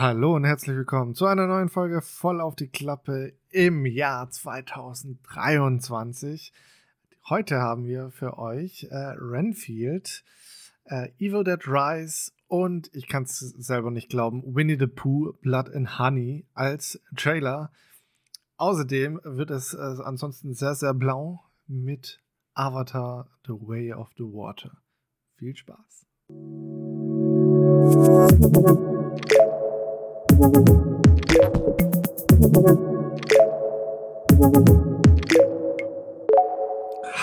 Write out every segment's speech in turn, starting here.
Hallo und herzlich willkommen zu einer neuen Folge voll auf die Klappe im Jahr 2023. Heute haben wir für euch äh, Renfield, äh, Evil Dead Rise und ich kann es selber nicht glauben, Winnie the Pooh, Blood and Honey als Trailer. Außerdem wird es äh, ansonsten sehr, sehr blau mit Avatar The Way of the Water. Viel Spaß.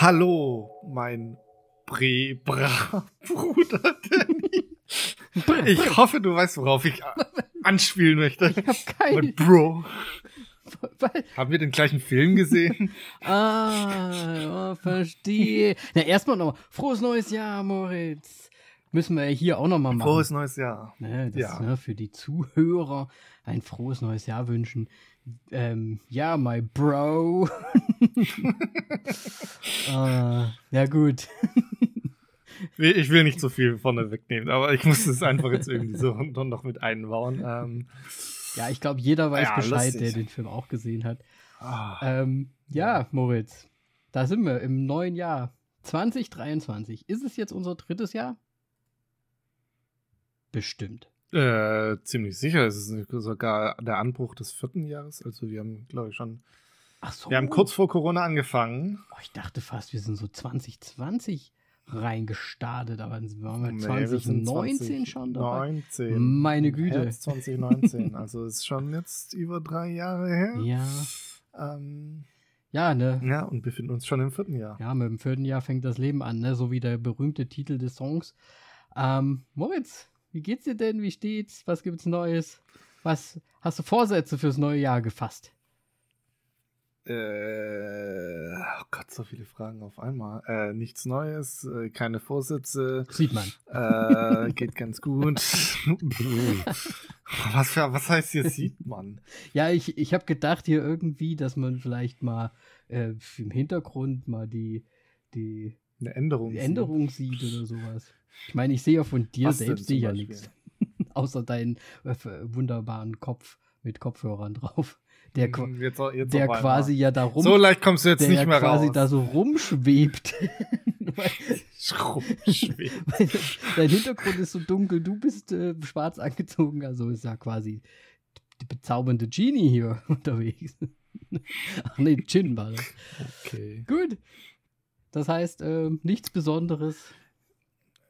Hallo, mein Bre-Bra-Bruder Danny. Ich hoffe, du weißt, worauf ich anspielen möchte. Ich hab keine. Mein Bro. Haben wir den gleichen Film gesehen? ah, oh, verstehe. Na, erstmal noch frohes neues Jahr, Moritz. Müssen wir ja hier auch nochmal machen. Frohes neues Jahr. Ne, das, Ja. ne, für die Zuhörer ein frohes neues Jahr wünschen. Ähm, ja, my bro. äh, ja, gut. Ich will nicht so viel vorne wegnehmen, aber ich muss es einfach jetzt irgendwie so noch mit einbauen. Ähm, Ja, ich glaube, jeder weiß Ja, Bescheid, lustig. der den Film auch gesehen hat. ah, Ähm, ja, Moritz, da sind wir im neuen Jahr. 2023. Ist es jetzt unser drittes Jahr? Bestimmt. äh, ziemlich sicher. Es ist sogar der Anbruch des vierten Jahres. Also wir haben, glaube ich, schon. Ach so. Wir haben kurz vor Corona angefangen. Oh, ich dachte fast, wir sind so 2020 reingestartet, aber dann waren wir Nee, wir sind 2019 schon dabei. 19. Meine Güte. März 2019. also ist schon jetzt über drei Jahre her. Ja. Ähm, Ja, ne? ja, und befinden uns schon im vierten Jahr. Ja, mit dem vierten Jahr fängt das Leben an, ne? So wie der berühmte Titel des Songs. Ähm, Moritz, wie geht's dir denn? Wie steht's? Was gibt's Neues? Was hast du Vorsätze fürs neue Jahr gefasst? Äh, oh Gott, so viele Fragen auf einmal. Äh, nichts Neues, äh, keine Vorsätze. Sieht man. Äh, geht ganz gut. was, für, was heißt hier sieht man? Ja, ich, ich habe gedacht hier irgendwie, dass man vielleicht mal äh, im Hintergrund mal die, die Eine Änderung. die Änderung sieht oder sowas. Ich meine, ich sehe ja von dir Was selbst sehe ja nichts. Außer deinen äh, wunderbaren Kopf mit Kopfhörern drauf. Der, Hm, jetzt, jetzt der quasi ja da rum, So leicht kommst du jetzt der nicht mehr quasi raus. da so rumschwebt. Rumschwebt. Dein Hintergrund ist so dunkel, du bist äh, schwarz angezogen, also ist ja quasi die bezaubernde Genie hier unterwegs. Ach nee, Gin war das. Okay. Gut. Das heißt, äh, nichts Besonderes.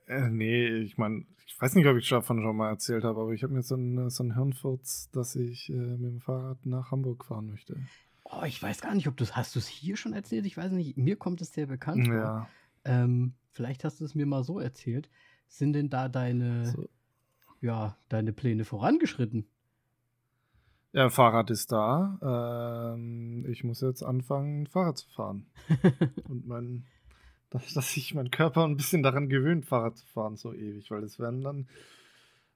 Äh, nee, ich meine, ich weiß nicht, ob ich davon schon mal erzählt habe, aber ich habe mir so einen so einen Hirnfurz, dass ich äh, mit dem Fahrrad nach Hamburg fahren möchte. Oh, ich weiß gar nicht, ob du hast du es hier schon erzählt. Ich weiß nicht. Mir kommt es sehr bekannt vor. Ja. Ähm, vielleicht hast du es mir mal so erzählt. Sind denn da deine, So. ja, deine Pläne vorangeschritten? Ja, Fahrrad ist da. Ähm, ich muss jetzt anfangen, Fahrrad zu fahren. Und mein, dass, dass sich mein Körper ein bisschen daran gewöhnt, Fahrrad zu fahren, so ewig, weil es werden dann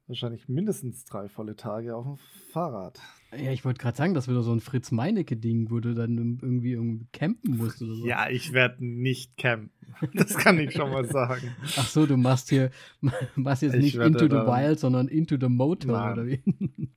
wahrscheinlich mindestens drei volle Tage auf dem Fahrrad. Ja, ich wollte gerade sagen, das wäre so ein Fritz Meinecke-Ding, wo du dann irgendwie irgendwie campen musst oder so. Ja, ich werde nicht campen. Das kann ich schon mal sagen. Ach so, du machst hier, machst jetzt Ich nicht into the wild, sondern into the motor Nein. oder wie?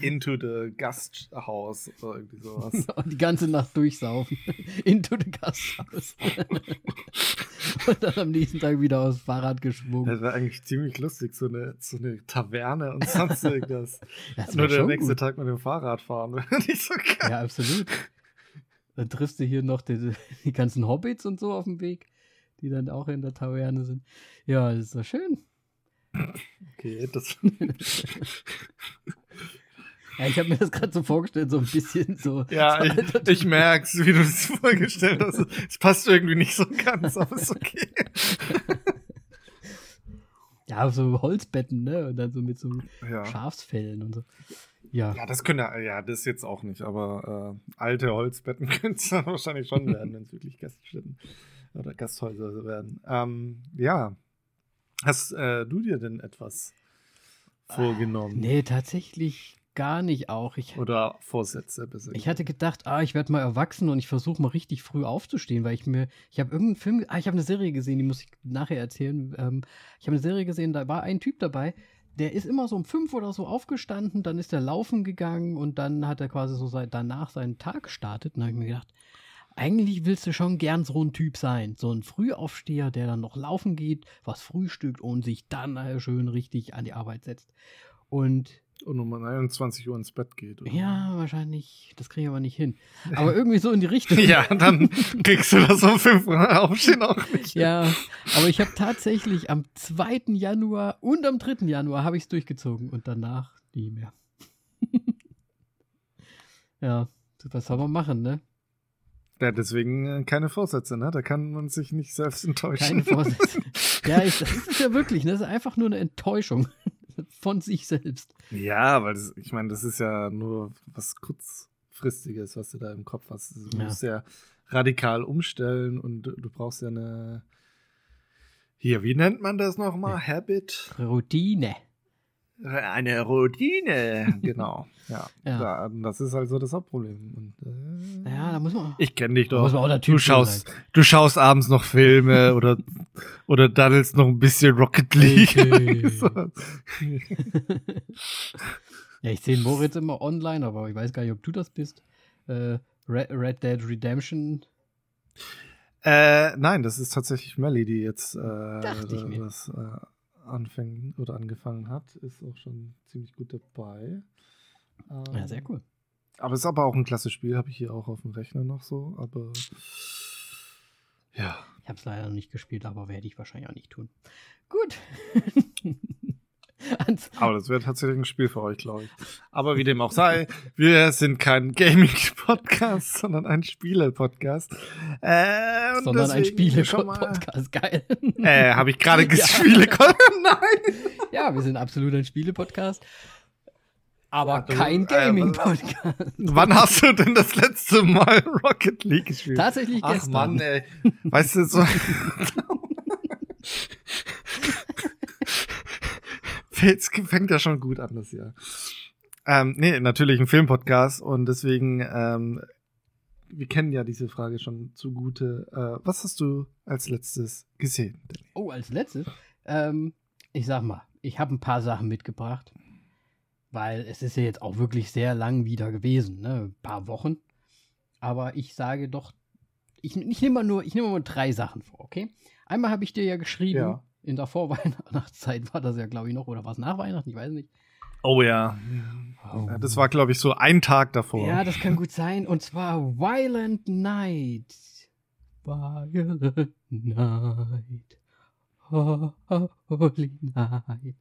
Into the Gasthaus oder irgendwie sowas. Und die ganze Nacht durchsaufen. into the Gasthaus. Und dann am nächsten Tag wieder aufs Fahrrad geschwungen. Das wäre eigentlich ziemlich lustig, so eine, so eine Taverne und sonst irgendwas. Das Nur der nächste gut. Tag mit dem Fahrrad fahren nicht so geil. Ja, absolut. Dann triffst du hier noch die, die ganzen Hobbits und so auf dem Weg, die dann auch in der Taverne sind. Ja, das ist doch schön. Okay, das. Ja, ich habe mir das gerade so vorgestellt, so ein bisschen so. Ja, ich, ich merk's, wie du es vorgestellt hast. Es passt irgendwie nicht so ganz, aber ist okay. Ja, so Holzbetten, ne? Und dann so mit so Ja. Schafsfällen und so. Ja. Ja, das könnte, ja, das jetzt auch nicht, aber äh, alte Holzbetten könnte es dann wahrscheinlich schon werden, wenn es wirklich Gaststätten oder Gasthäuser werden. Ähm, ja. Hast äh, du dir denn etwas vorgenommen? Nee, tatsächlich gar nicht auch. Ich, Oder Vorsätze besser. ich hatte gedacht, ah, ich werde mal erwachsen und ich versuche mal richtig früh aufzustehen, weil ich mir, ich habe irgendeinen Film, ah, ich habe eine Serie gesehen, die muss ich nachher erzählen. Ähm, ich habe eine Serie gesehen, da war ein Typ dabei, der ist immer so um fünf oder so aufgestanden, dann ist er laufen gegangen und dann hat er quasi so seit danach seinen Tag gestartet. Und habe ich mir gedacht, eigentlich willst du schon gern so ein Typ sein. So ein Frühaufsteher, der dann noch laufen geht, was frühstückt und sich dann schön richtig an die Arbeit setzt. Und und um 21 Uhr ins Bett geht. Oder? Ja, wahrscheinlich. Das kriege ich aber nicht hin. Aber irgendwie so in die Richtung. ja, dann kriegst du das um 5 Uhr aufstehen auch nicht. Ja, aber ich habe tatsächlich am 2. Januar und am 3. Januar habe ich es durchgezogen und danach nie mehr. ja, was soll man machen, ne? Ja, deswegen äh, keine Vorsätze, ne? Da kann man sich nicht selbst enttäuschen. Keine Vorsätze. ja, ich, das ist ja wirklich, ne? Das ist einfach nur eine Enttäuschung von sich selbst. Ja, weil das, ich meine, das ist ja nur was kurzfristiges, was du da im Kopf hast. Du ja. musst ja radikal umstellen und du brauchst ja eine hier, wie nennt man das nochmal? Habit? Routine. Eine Routine, genau. Ja, ja. das ist halt so das Hauptproblem. Und, äh, ja, da muss man. Ich kenne dich doch. du schaust, du schaust abends noch Filme oder oder daddelst noch ein bisschen Rocket League. Okay. ja, ich sehe Moritz immer online, aber ich weiß gar nicht, ob du das bist. Äh, Red, Red, Dead Redemption. Äh, nein, das ist tatsächlich Melly, die jetzt äh, das äh, anfängt oder angefangen hat, ist auch schon ziemlich gut dabei. Ähm, ja, sehr cool. Aber es ist aber auch ein klasse Spiel, habe ich hier auch auf dem Rechner noch so, aber ja. Ich habe es leider noch nicht gespielt, aber werde ich wahrscheinlich auch nicht tun. Gut. Aber das wäre tatsächlich ein Spiel für euch, glaube ich. Aber wie dem auch sei, wir sind kein Gaming-Podcast, sondern ein Spiele-Podcast. Äh, sondern ein Spiele-Podcast, geil. Äh, habe ich gerade gespielt? Ja. Nein. Ja, wir sind absolut ein Spiele-Podcast. Aber ja, kein Gaming-Podcast. Äh, wann hast du denn das letzte Mal Rocket League gespielt? Tatsächlich Ach, gestern. Ach Mann, ey. Weißt du, so Jetzt fängt ja schon gut an das Jahr. Ähm, nee, natürlich ein Filmpodcast und deswegen, ähm, wir kennen ja diese Frage schon zugute. Äh, was hast du als letztes gesehen? Oh, als letztes? Ähm, ich sag mal, ich habe ein paar Sachen mitgebracht, weil es ist ja jetzt auch wirklich sehr lang wieder gewesen, ne? Ein paar Wochen. Aber ich sage doch, ich, ich nehme mal nur, ich nehme mal drei Sachen vor, okay? Einmal habe ich dir ja geschrieben, ja in der Vorweihnachtszeit war das ja, glaube ich, noch, oder war es nach Weihnachten? Ich weiß nicht. Oh ja. Oh. Das war, glaube ich, so ein Tag davor. Ja, das kann gut sein. Und zwar Violent Night. Violent Night. Holy Night.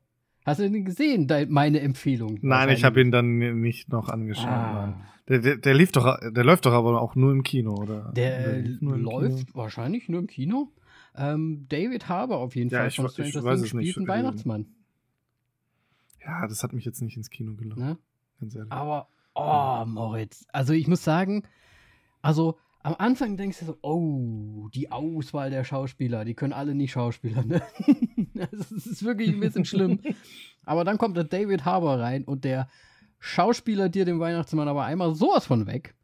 Hast du den gesehen, meine Empfehlung? Nein, ich habe ihn dann nicht noch angeschaut. Ah. Der, der, der, lief doch, der läuft doch aber auch nur im Kino, oder? Der, der läuft Kino? wahrscheinlich nur im Kino. Ähm, David Harbour auf jeden ja, Fall ich, von Stranger Things spielt einen Weihnachtsmann. Ja, das hat mich jetzt nicht ins Kino gelockt. Ne? Ganz ehrlich. Aber, oh, Moritz. Also ich muss sagen, also am Anfang denkst du so, oh, die Auswahl der Schauspieler, die können alle nicht Schauspieler, ne? das ist wirklich ein bisschen schlimm. Aber dann kommt der David Harbour rein und der Schauspieler dir den Weihnachtsmann aber einmal sowas von weg,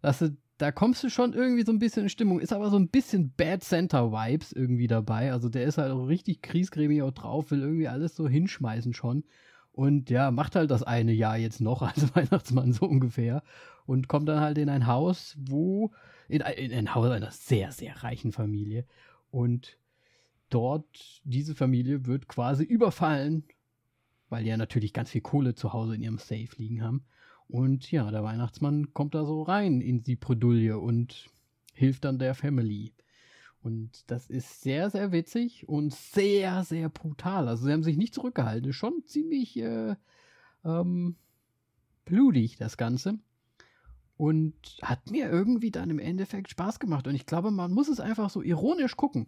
dass du da kommst du schon irgendwie so ein bisschen in Stimmung. Ist aber so ein bisschen Bad Center Vibes irgendwie dabei. Also der ist halt auch richtig kriesgrämig auch drauf, will irgendwie alles so hinschmeißen schon. Und ja, macht halt das eine Jahr jetzt noch als Weihnachtsmann so ungefähr. Und kommt dann halt in ein Haus, wo, in, in ein Haus einer sehr, sehr reichen Familie. Und dort, diese Familie wird quasi überfallen, weil die ja natürlich ganz viel Kohle zu Hause in ihrem Safe liegen haben. Und ja, der Weihnachtsmann kommt da so rein in die Bredouille und hilft dann der Family. Und das ist sehr, sehr witzig und sehr, sehr brutal. Also sie haben sich nicht zurückgehalten. Schon ziemlich äh, ähm, blutig, das Ganze. Und hat mir irgendwie dann im Endeffekt Spaß gemacht. Und ich glaube, man muss es einfach so ironisch gucken.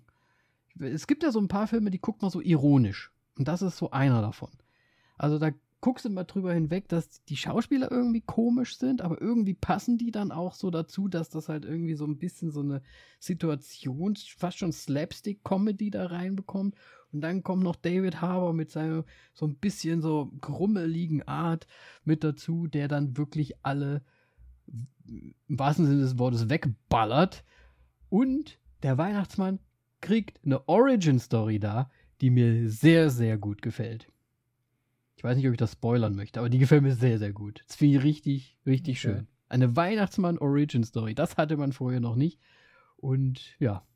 Es gibt ja so ein paar Filme, die guckt man so ironisch. Und das ist so einer davon. Also da guckst mal drüber hinweg, dass die Schauspieler irgendwie komisch sind, aber irgendwie passen die dann auch so dazu, dass das halt irgendwie so ein bisschen so eine Situation, fast schon Slapstick-Comedy da reinbekommt. Und dann kommt noch David Harbour mit seiner so ein bisschen so grummeligen Art mit dazu, der dann wirklich alle im wahrsten Sinne des Wortes wegballert. Und der Weihnachtsmann kriegt eine Origin-Story da, die mir sehr, sehr gut gefällt. Ich weiß nicht, ob ich das spoilern möchte, aber die gefällt mir sehr, sehr gut. Das finde ich richtig, richtig okay. schön. Eine Weihnachtsmann-Origin-Story. Das hatte man vorher noch nicht. Und ja,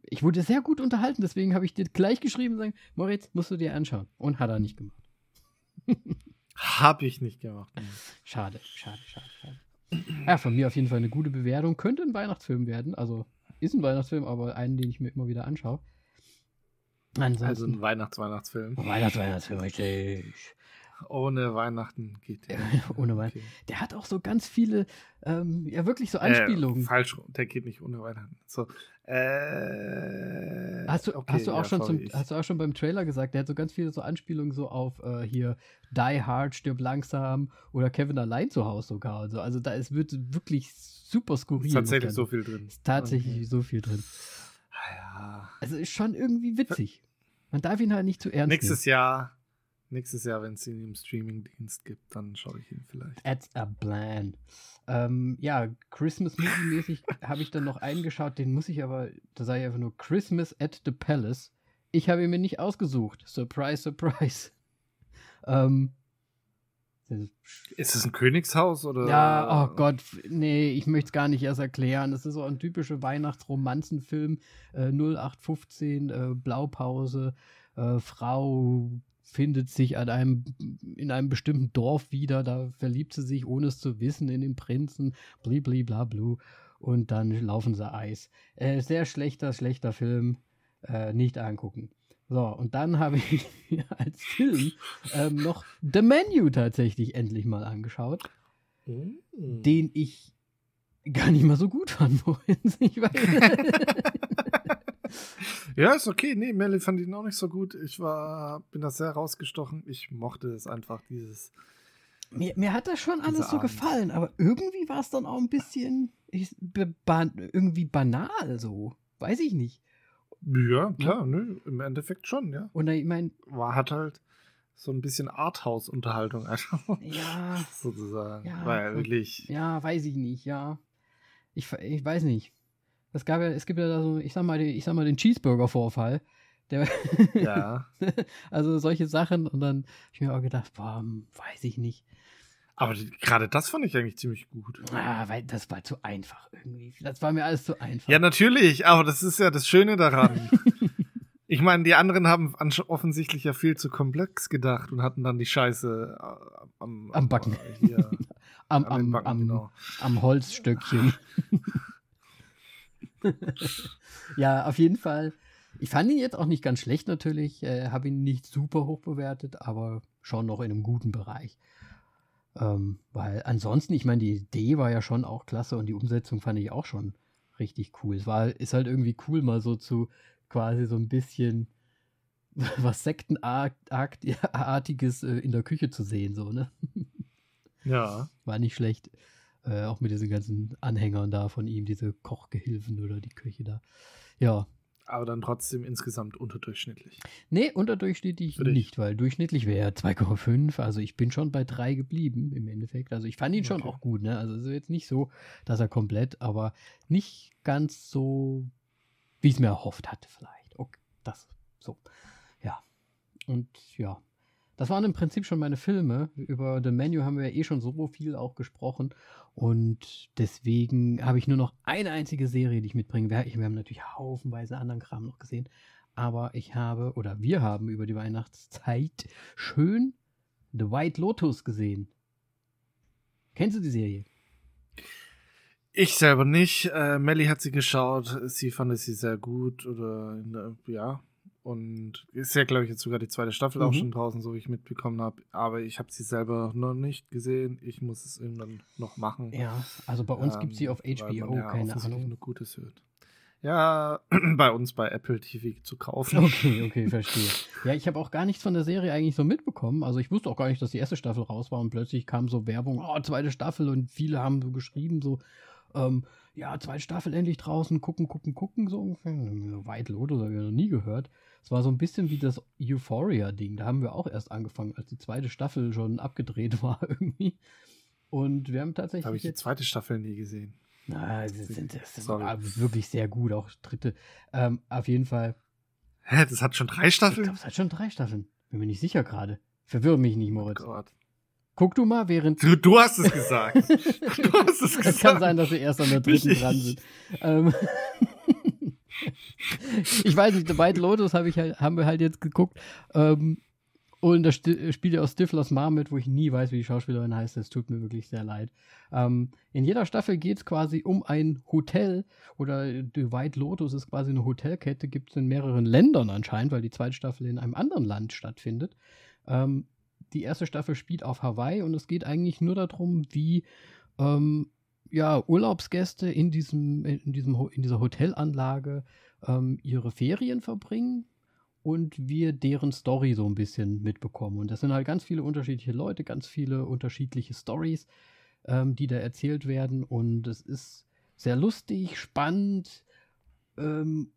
ich wurde sehr gut unterhalten, deswegen habe ich dir gleich geschrieben und sagen, Moritz, musst du dir anschauen. Und hat er nicht gemacht. Habe ich nicht gemacht. Schade, schade, schade, schade. Ja, von mir auf jeden Fall eine gute Bewertung. Könnte ein Weihnachtsfilm werden. Also ist ein Weihnachtsfilm, aber einen, den ich mir immer wieder anschaue. Ansonsten, also ein Weihnachts-Weihnachtsfilm. Weihnachts-Weihnachtsfilm, richtig. Ohne Weihnachten geht der. ohne Weihnachten. Okay. Der hat auch so ganz viele, ähm, ja wirklich so Anspielungen. Äh, falsch, der geht nicht ohne Weihnachten. So, äh, hast, du, okay, hast, du auch ja, schon zum, hast du auch schon beim Trailer gesagt, der hat so ganz viele so Anspielungen so auf äh, hier Die Hard, stirb langsam oder Kevin allein zu Hause sogar. Also, also da ist, wird wirklich super skurril. Ist tatsächlich so viel drin. Ist tatsächlich okay. so viel drin. Ja. Also ist schon irgendwie witzig. Man darf ihn halt nicht zu ernst Nächstes nehmen. Jahr Nächstes Jahr, wenn es ihn im Streaming-Dienst gibt, dann schaue ich ihn vielleicht. At a plan. Ähm, ja, Christmas Movie-mäßig habe ich dann noch eingeschaut, den muss ich aber, da sage ich einfach nur Christmas at the Palace. Ich habe ihn mir nicht ausgesucht. Surprise, surprise. ähm, ist es ein Königshaus oder? Ja, oh Gott, nee, ich möchte es gar nicht erst erklären. Es ist so ein typischer Weihnachtsromanzenfilm, äh, 0815, äh, Blaupause, äh, Frau findet sich an einem, in einem bestimmten Dorf wieder, da verliebt sie sich, ohne es zu wissen, in den Prinzen, blibli bla blu, und dann laufen sie Eis. Äh, sehr schlechter, schlechter Film, äh, nicht angucken. So, und dann habe ich als Film ähm, noch The Menu tatsächlich endlich mal angeschaut, mm. den ich gar nicht mal so gut fand. Ich ja, ist okay. Nee, Melly fand ihn auch nicht so gut. Ich war, bin da sehr rausgestochen. Ich mochte es einfach, dieses. Mir, mir hat das schon alles so Abend. gefallen, aber irgendwie war es dann auch ein bisschen ich, ba irgendwie banal so. Weiß ich nicht. Ja, klar, ja. Nö, im Endeffekt schon, ja. Und ich meine. War hat halt so ein bisschen Arthouse-Unterhaltung einfach. Ja. sozusagen. Ja, ja wirklich. Ja, weiß ich nicht, ja. Ich, ich weiß nicht. Es gab ja, es gibt ja da so, ich sag mal, ich sag mal den Cheeseburger-Vorfall. Der, ja. also solche Sachen und dann habe ich mir auch gedacht, boah, hm, weiß ich nicht. Aber gerade das fand ich eigentlich ziemlich gut. Ah, weil das war zu einfach irgendwie. Das war mir alles zu einfach. Ja, natürlich, aber das ist ja das Schöne daran. ich meine, die anderen haben offensichtlich ja viel zu komplex gedacht und hatten dann die Scheiße äh, am, am Backen. Äh, hier, am, am, Backen, am, genau. am Holzstöckchen. ja, auf jeden Fall. Ich fand ihn jetzt auch nicht ganz schlecht natürlich, äh, habe ihn nicht super hoch bewertet, aber schon noch in einem guten Bereich. Ähm, weil ansonsten, ich meine, die Idee war ja schon auch klasse und die Umsetzung fand ich auch schon richtig cool. Es war, ist halt irgendwie cool, mal so zu quasi so ein bisschen was Sektenartiges äh, in der Küche zu sehen, so, ne? Ja. War nicht schlecht. Äh, auch mit diesen ganzen Anhängern da von ihm, diese Kochgehilfen oder die Küche da. Ja. Aber dann trotzdem insgesamt unterdurchschnittlich. Nee, unterdurchschnittlich nicht, weil durchschnittlich wäre 2,5. Also ich bin schon bei 3 geblieben im Endeffekt. Also ich fand ihn schon okay. auch gut, ne? Also es ist jetzt nicht so, dass er komplett, aber nicht ganz so, wie ich es mir erhofft hatte, vielleicht. Okay, das so. Ja. Und ja, das waren im Prinzip schon meine Filme. Über The Menu haben wir ja eh schon so viel auch gesprochen. Und deswegen habe ich nur noch eine einzige Serie, die ich mitbringen werde. Wir haben natürlich haufenweise anderen Kram noch gesehen. Aber ich habe, oder wir haben über die Weihnachtszeit schön The White Lotus gesehen. Kennst du die Serie? Ich selber nicht. Äh, Melly hat sie geschaut. Sie fand sie sehr gut. Oder ja, und ist ja, glaube ich, jetzt sogar die zweite Staffel mhm. auch schon draußen, so wie ich mitbekommen habe. Aber ich habe sie selber noch nicht gesehen. Ich muss es irgendwann noch machen. Ja, also bei uns ähm, gibt sie auf HBO, ja keine Ahnung. Nur Gutes hört. Ja, bei uns bei Apple TV zu kaufen. Okay, okay, verstehe. ja, ich habe auch gar nichts von der Serie eigentlich so mitbekommen. Also ich wusste auch gar nicht, dass die erste Staffel raus war und plötzlich kam so Werbung, oh, zweite Staffel und viele haben so geschrieben, so, ähm, ja, zweite Staffel endlich draußen, gucken, gucken, gucken, so ungefähr. White Lotus habe ich noch nie gehört. Es war so ein bisschen wie das Euphoria-Ding. Da haben wir auch erst angefangen, als die zweite Staffel schon abgedreht war irgendwie. Und wir haben tatsächlich. Habe ich die zweite Staffel nie gesehen. Na, sie sind, das wirklich sehr gut, auch dritte. Ähm, auf jeden Fall. Hä, das hat schon drei Staffeln? Ich glaube, es hat schon drei Staffeln. Bin mir nicht sicher gerade. Verwirr mich nicht, Moritz. Oh Gott. Guck du mal, während. Du, du hast es gesagt. du hast es gesagt. Es kann sein, dass wir erst an der dritten Ich- dran sind. Ähm, ich weiß nicht, The White Lotus hab ich halt, haben wir halt jetzt geguckt. Ähm, und da spielt ja auch Stiflers Mom mit, wo ich nie weiß, wie die Schauspielerin heißt. Es tut mir wirklich sehr leid. Ähm, in jeder Staffel geht es quasi um ein Hotel oder The White Lotus ist quasi eine Hotelkette, gibt es in mehreren Ländern anscheinend, weil die zweite Staffel in einem anderen Land stattfindet. Ähm, die erste Staffel spielt auf Hawaii und es geht eigentlich nur darum, wie ähm, ja, Urlaubsgäste in, diesem, in, diesem, in dieser Hotelanlage ähm, ihre Ferien verbringen und wir deren Story so ein bisschen mitbekommen. Und das sind halt ganz viele unterschiedliche Leute, ganz viele unterschiedliche Stories, ähm, die da erzählt werden. Und es ist sehr lustig, spannend, ähm,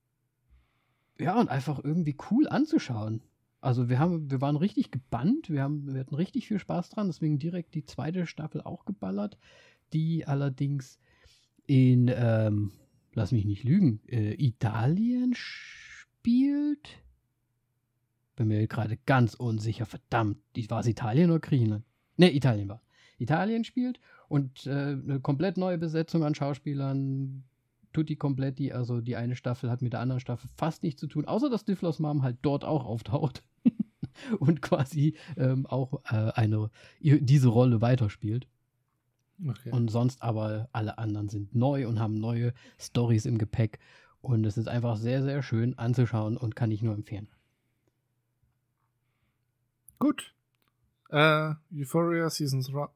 ja, und einfach irgendwie cool anzuschauen. Also wir haben, wir waren richtig gebannt, wir, haben, wir hatten richtig viel Spaß dran, deswegen direkt die zweite Staffel auch geballert, die allerdings in, ähm, lass mich nicht lügen, äh, Italien spielt. Bin mir gerade ganz unsicher, verdammt, war es Italien oder Griechenland? Ne, Italien war. Italien spielt und äh, eine komplett neue Besetzung an Schauspielern, tutti kompletti, also die eine Staffel hat mit der anderen Staffel fast nichts zu tun, außer dass Stiflers Mom halt dort auch auftaucht und quasi ähm, auch äh, eine, diese Rolle weiterspielt. Okay. Und sonst aber alle anderen sind neu und haben neue Stories im Gepäck. Und es ist einfach sehr, sehr schön anzuschauen und kann ich nur empfehlen. Gut. Äh, Euphoria Season 3.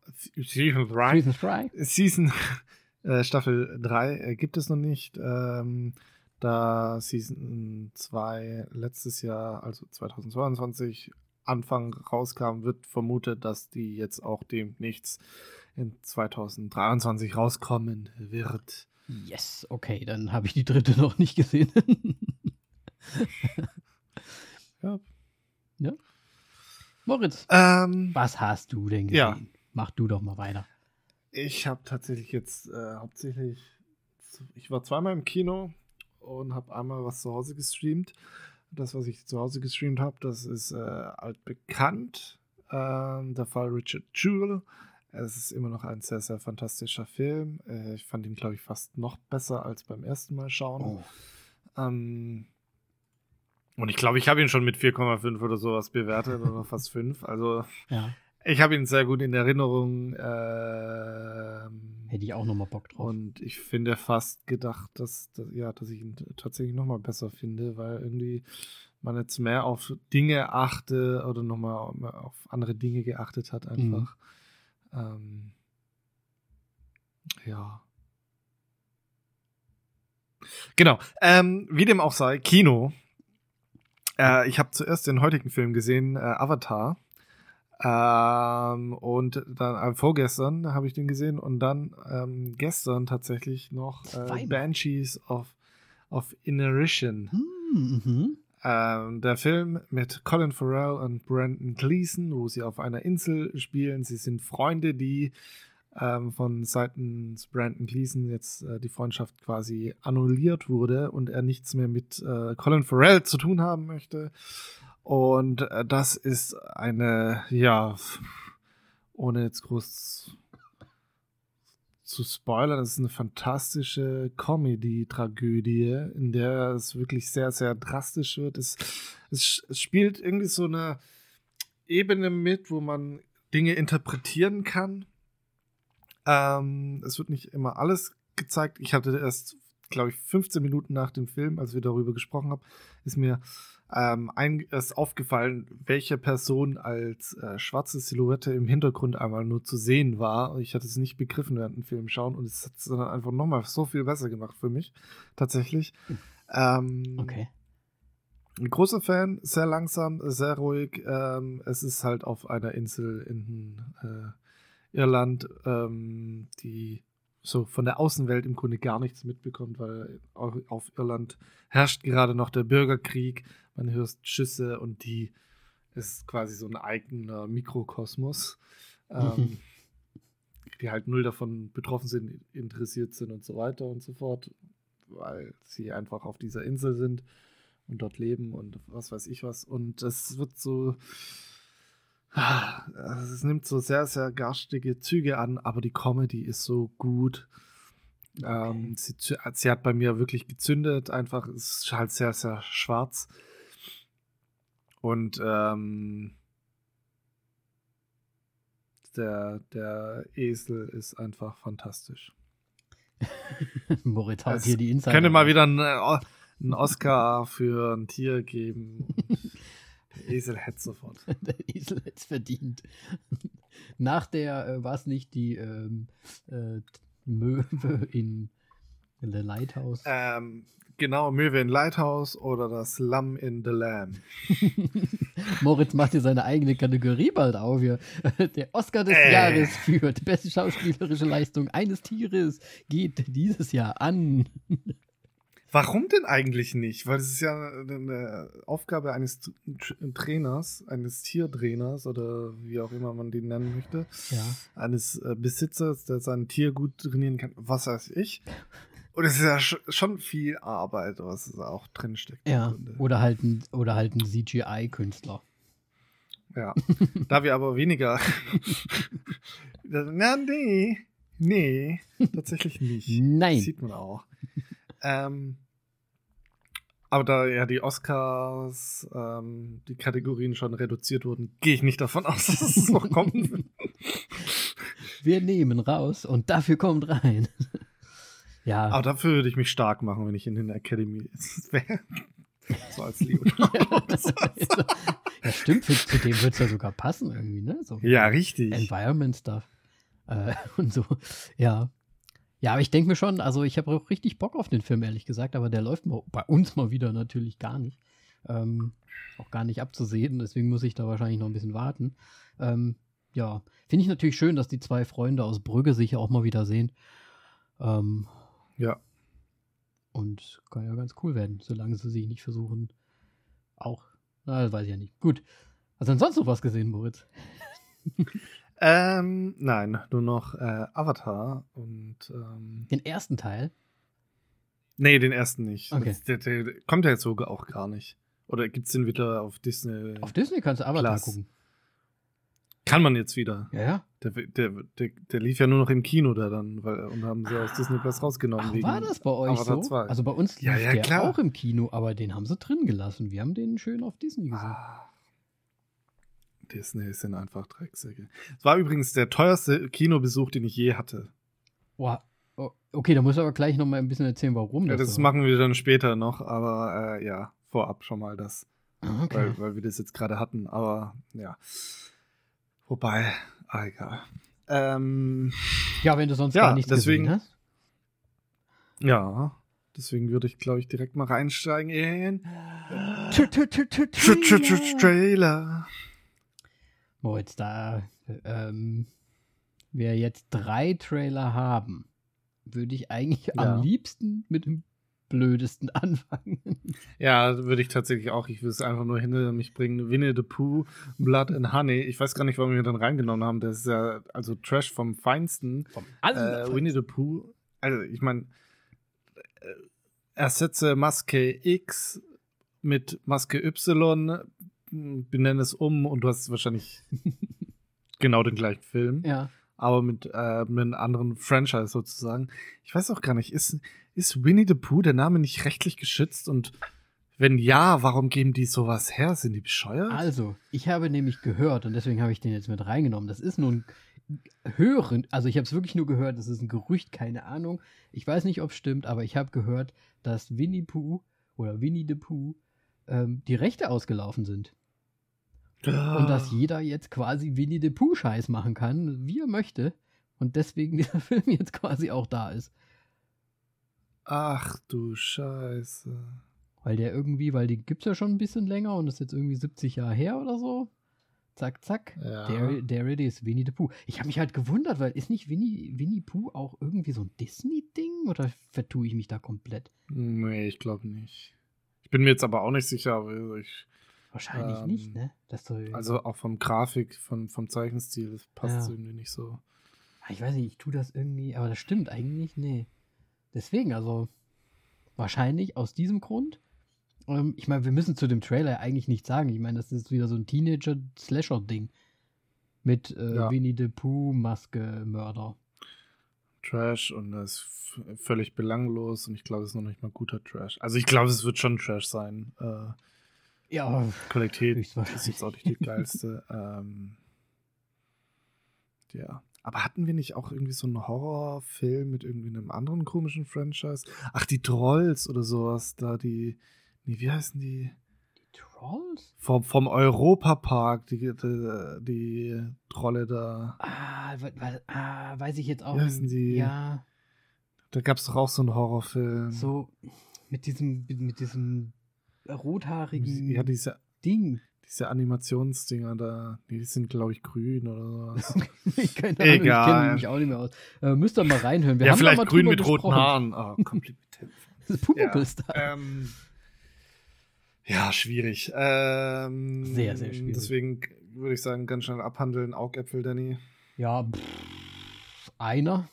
Season 3. Reason Strike? Season äh, Staffel 3 äh, gibt es noch nicht. Ähm, da Season 2 letztes Jahr, also 2022, Anfang rauskam, wird vermutet, dass die jetzt auch demnächst in 2023 rauskommen wird. Yes, okay, dann habe ich die dritte noch nicht gesehen. Ja. ja. Moritz, Ähm, was hast du denn gesehen? Ja. Mach du doch mal weiter. Ich habe tatsächlich jetzt äh, hauptsächlich, ich war zweimal im Kino und habe einmal was zu Hause gestreamt. Das, was ich zu Hause gestreamt habe, das ist äh, altbekannt. Ähm, der Fall Richard Jewell. Es ist immer noch ein sehr, sehr fantastischer Film. Äh, ich fand ihn, glaube ich, fast noch besser als beim ersten Mal schauen. Oh. Ähm, und ich glaube, ich habe ihn schon mit 4,5 oder sowas bewertet oder fast 5. Also Ja, ich habe ihn sehr gut in Erinnerung. Ähm, hätte ich auch noch mal Bock drauf. und ich finde fast gedacht, dass, dass, ja, dass ich ihn tatsächlich nochmal besser finde, weil irgendwie man jetzt mehr auf Dinge achte oder nochmal auf andere Dinge geachtet hat einfach. Ähm, ja. Genau. Ähm, wie dem auch sei, Kino. Äh, ich habe zuerst den heutigen Film gesehen, äh, Avatar. Ähm, und dann äh, vorgestern habe ich den gesehen und dann ähm, gestern tatsächlich noch äh. Banshees of, of Inisherin. Hm, mhm. Ähm, der Film mit Colin Farrell und Brandon Gleeson, wo sie auf einer Insel spielen. Sie sind Freunde, die ähm, von seitens Brandon Gleeson jetzt äh, die Freundschaft quasi annulliert wurde und er nichts mehr mit äh, Colin Farrell zu tun haben möchte. Und äh, das ist eine, ja, ohne jetzt groß zu spoilern, das ist eine fantastische Comedy-Tragödie, in der es wirklich sehr, sehr drastisch wird. Es, es, es spielt irgendwie so eine Ebene mit, wo man Dinge interpretieren kann. Ähm, es wird nicht immer alles gezeigt. Ich hatte erst, glaube ich, 15 Minuten nach dem Film, als wir darüber gesprochen haben, ist mir ähm, ein, ist aufgefallen, welche Person als äh, schwarze Silhouette im Hintergrund einmal nur zu sehen war. Ich hatte es nicht begriffen während dem Film schauen und es hat es dann einfach nochmal so viel besser gemacht für mich, tatsächlich. Ähm, Okay. ein großer Fan, sehr langsam, sehr ruhig. Ähm, es ist halt auf einer Insel in äh, Irland, ähm, die so von der Außenwelt im Grunde gar nichts mitbekommt, weil au- auf Irland herrscht gerade noch der Bürgerkrieg. Man hört Schüsse und die ist quasi so ein eigener Mikrokosmos, ähm, die halt null davon betroffen sind, interessiert sind und so weiter und so fort, weil sie einfach auf dieser Insel sind und dort leben und was weiß ich was. Und es wird so Also es nimmt so sehr, sehr garstige Züge an, aber die Comedy ist so gut. Okay. Ähm, sie, sie, hat bei mir wirklich gezündet, einfach es ist halt sehr, sehr schwarz. Und ähm, der, der Esel ist einfach fantastisch. Moritz haut hier die Insider. Könnte mal wieder einen, einen Oscar für ein Tier geben. Esel hätte sofort. Der Esel hätte es verdient. Nach der, äh, war es nicht die ähm, äh, Möwe in The Lighthouse? Ähm, genau, Möwe in Lighthouse oder das Lamm in The Lamb. Moritz macht hier seine eigene Kategorie bald auf hier. Der Oscar des äh. Jahres für die beste schauspielerische Leistung eines Tieres geht dieses Jahr an. Warum denn eigentlich nicht? Weil es ist ja eine Aufgabe eines Trainers, eines Tiertrainers oder wie auch immer man den nennen möchte, ja. eines äh, Besitzers, der sein Tier gut trainieren kann. Was weiß ich. Und es ist ja schon viel Arbeit, was auch drinsteckt. Ja, oder halt ein, oder halt ein CGI-Künstler. Ja, da wir aber weniger. Na, nee. Nee, tatsächlich nicht. Nein. Das sieht man auch. Ähm, aber da ja die Oscars, ähm, die Kategorien schon reduziert wurden, gehe ich nicht davon aus, dass es so kommt. Wir nehmen raus und dafür kommt rein. ja. Aber dafür würde ich mich stark machen, wenn ich in der Academy wäre. So als Leonardo. ja, stimmt, für, zu dem wird es ja sogar passen irgendwie, ne? So ja, richtig. Environment Stuff. Äh, und so, ja. Ja, aber ich denke mir schon, also ich habe auch richtig Bock auf den Film, ehrlich gesagt, aber der läuft bei uns mal wieder natürlich gar nicht. Ähm, auch gar nicht abzusehen, deswegen muss ich da wahrscheinlich noch ein bisschen warten. Ähm, ja, finde ich natürlich schön, dass die zwei Freunde aus Brügge sich ja auch mal wieder sehen. Ähm, ja. Und kann ja ganz cool werden, solange sie sich nicht versuchen, auch, na, das weiß ich ja nicht. Gut. Hast du denn sonst noch was gesehen, Moritz? Ähm, nein, nur noch äh, Avatar und ähm, den ersten Teil. Nee, den ersten nicht. Okay. Das, der, der, kommt ja jetzt sogar auch gar nicht. Oder gibt es den wieder auf Disney? Auf Disney kannst du Avatar Plus. gucken. Kann man jetzt wieder. Ja, ja. Der, der, der, der, lief ja nur noch im Kino da dann, weil, und haben sie aus Disney Plus rausgenommen. Ach, war das bei euch Avatar so? 2. Also bei uns lief ja, ja, der klar. auch im Kino, aber den haben sie drin gelassen. Wir haben den schön auf Disney gesehen. Ah. Disney sind einfach Drecksäcke. Es war übrigens der teuerste Kinobesuch, den ich je hatte. Boah. Okay, da muss aber gleich noch mal ein bisschen erzählen, warum. Ja, das, das machen wir dann später noch, aber äh, ja, vorab schon mal das. Ah, okay. Weil, weil wir das jetzt gerade hatten, aber ja. Wobei, ah, egal. Ähm, ja, wenn du sonst ja, gar nichts deswegen, gesehen hast. Ja, deswegen würde ich, glaube ich, direkt mal reinsteigen in Trailer. Moritz, da ähm, wir jetzt drei Trailer haben, würde ich eigentlich ja. am liebsten mit dem blödesten anfangen. Ja, würde ich tatsächlich auch. Ich würde es einfach nur hinter mich bringen. Winnie the Pooh, Blood and Honey. Ich weiß gar nicht, warum wir dann reingenommen haben. Das ist ja also Trash vom Feinsten. Vom äh, Winnie the Pooh. Also, ich meine, äh, ersetze Maske X mit Maske Y, benenne es um und du hast wahrscheinlich genau den gleichen Film. Ja. Aber mit, äh, mit einem anderen Franchise sozusagen. Ich weiß auch gar nicht, ist, ist Winnie the Pooh der Name nicht rechtlich geschützt und wenn ja, warum geben die sowas her? Sind die bescheuert? Also, ich habe nämlich gehört und deswegen habe ich den jetzt mit reingenommen. Das ist nun hören, also ich habe es wirklich nur gehört, das ist ein Gerücht, keine Ahnung. Ich weiß nicht, ob es stimmt, aber ich habe gehört, dass Winnie Pooh oder Winnie the Pooh ähm, die Rechte ausgelaufen sind. Ah. Und dass jeder jetzt quasi Winnie the Pooh Scheiß machen kann, wie er möchte. Und deswegen dieser Film jetzt quasi auch da ist. Ach du Scheiße. Weil der irgendwie, weil die gibt's ja schon ein bisschen länger und ist jetzt irgendwie 70 Jahre her oder so. Zack, zack. Ja. Der, der it is, Winnie the Pooh. Ich habe mich halt gewundert, weil ist nicht Winnie, Winnie Pooh auch irgendwie so ein Disney-Ding oder vertue ich mich da komplett? Nee, ich glaube nicht. Ich bin mir jetzt aber auch nicht sicher, aber ich Wahrscheinlich ähm, nicht, ne? also auch vom Grafik, vom, vom Zeichenstil, das passt ja. irgendwie nicht so. Ah, ich weiß nicht, ich tue das irgendwie, aber das stimmt eigentlich, nee. Deswegen, also wahrscheinlich aus diesem Grund. Ähm, ich meine, wir müssen zu dem Trailer eigentlich nichts sagen. Ich meine, das ist wieder so ein Teenager-Slasher-Ding. Mit äh, Ja. Winnie the Pooh, Maske, Mörder. Trash und das ist völlig belanglos und ich glaube, es ist noch nicht mal guter Trash. Also ich glaube, es wird schon Trash sein. Äh, Ja, Qualität ist jetzt auch nicht die geilste. ähm, ja. Aber hatten wir nicht auch irgendwie so einen Horrorfilm mit irgendwie einem anderen komischen Franchise? Ach, die Trolls oder sowas, da die. Nee, wie heißen die? die Trolls? Vom, vom Europapark, die, die, die Trolle da. Ah, we- we- ah, weiß ich jetzt auch Wie heißen nicht. die? Ja, Da gab es doch auch so einen Horrorfilm. so mit diesem, mit diesem rothaarigen Ja, diese, Ding. diese Animationsdinger da, nee, die sind, glaube ich, grün oder sowas. ich keine Ahnung, ich Egal. kenne mich auch nicht mehr aus. Äh, müsst ihr mal reinhören. Wir ja, haben da vielleicht mal grün mit roten gesprochen. Haaren. Ah, komplett. Das ist Pumuckl-Style. Ähm, ja, schwierig. Ähm, Sehr, sehr schwierig. Deswegen würde ich sagen, ganz schnell abhandeln. Augäpfel, Danny. Ja, pff, einer.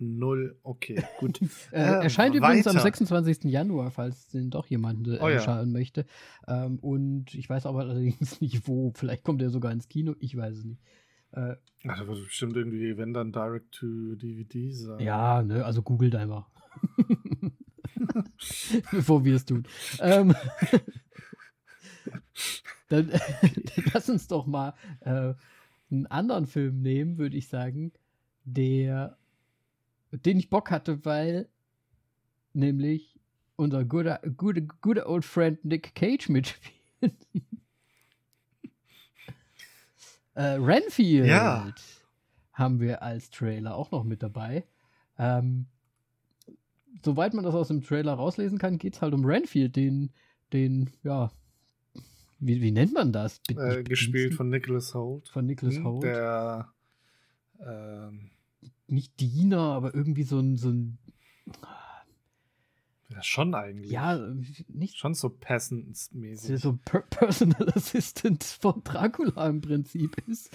Null. Okay, gut. Äh, erscheint übrigens am weiter. 26. Januar, falls den doch jemand äh, Oh ja. schauen möchte. Ähm, und ich weiß aber allerdings nicht wo. Vielleicht kommt er sogar ins Kino. Ich weiß es nicht. Äh, da wird bestimmt irgendwie, wenn dann Direct to DVD sein. ja, ne, also googelt einfach. Bevor wir es tun. Ähm, dann, dann lass uns doch mal äh, einen anderen Film nehmen, würde ich sagen, der, den ich Bock hatte, weil nämlich unser guter, guter, guter old friend Nick Cage mitspielt. äh, Renfield Ja. haben wir als Trailer auch noch mit dabei. Ähm, soweit man das aus dem Trailer rauslesen kann, geht es halt um Renfield, den, den, ja, wie, wie nennt man das? Äh, gespielt von Nicholas Holt. von Nicholas Hm, Holt. Der ähm, Nicht Diener, aber irgendwie so ein, so ein ja, schon eigentlich. ja, nicht Schon so Peasants-mäßig. so per Personal Assistant von Dracula im Prinzip ist.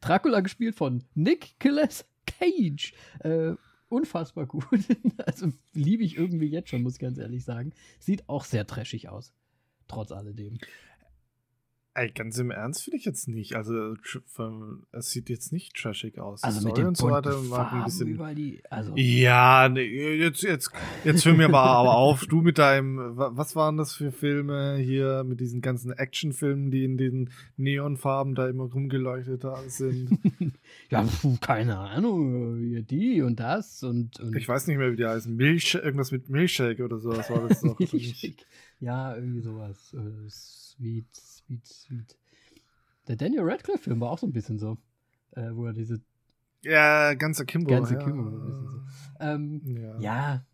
Dracula gespielt von Nicolas Cage. Äh, unfassbar gut. Also liebe ich irgendwie jetzt schon, muss ich ganz ehrlich sagen. Sieht auch sehr trashig aus. Trotz alledem. Ey, ganz im Ernst finde ich jetzt nicht. Also, es sieht jetzt nicht trashig aus. Also mit den und so weiter ein bisschen. überall die, also Ja, nee, jetzt, jetzt, jetzt hör mir mal aber auf. Du mit deinem, wa- was waren das für Filme hier mit diesen ganzen Actionfilmen, die in den Neonfarben da immer rumgeleuchtet sind? ja, puh, keine Ahnung, die und das und, und Ich weiß nicht mehr, wie die heißen. Milch, irgendwas mit Milchshake oder sowas war das nicht? Milchshake. Ja, irgendwie sowas. Äh, sweet, sweet, sweet. Der Daniel Radcliffe-Film war auch so ein bisschen so. Äh, wo er diese ja, ganz Akimbo. ganze ja. Kimbo so. Ähm, Ja. ja,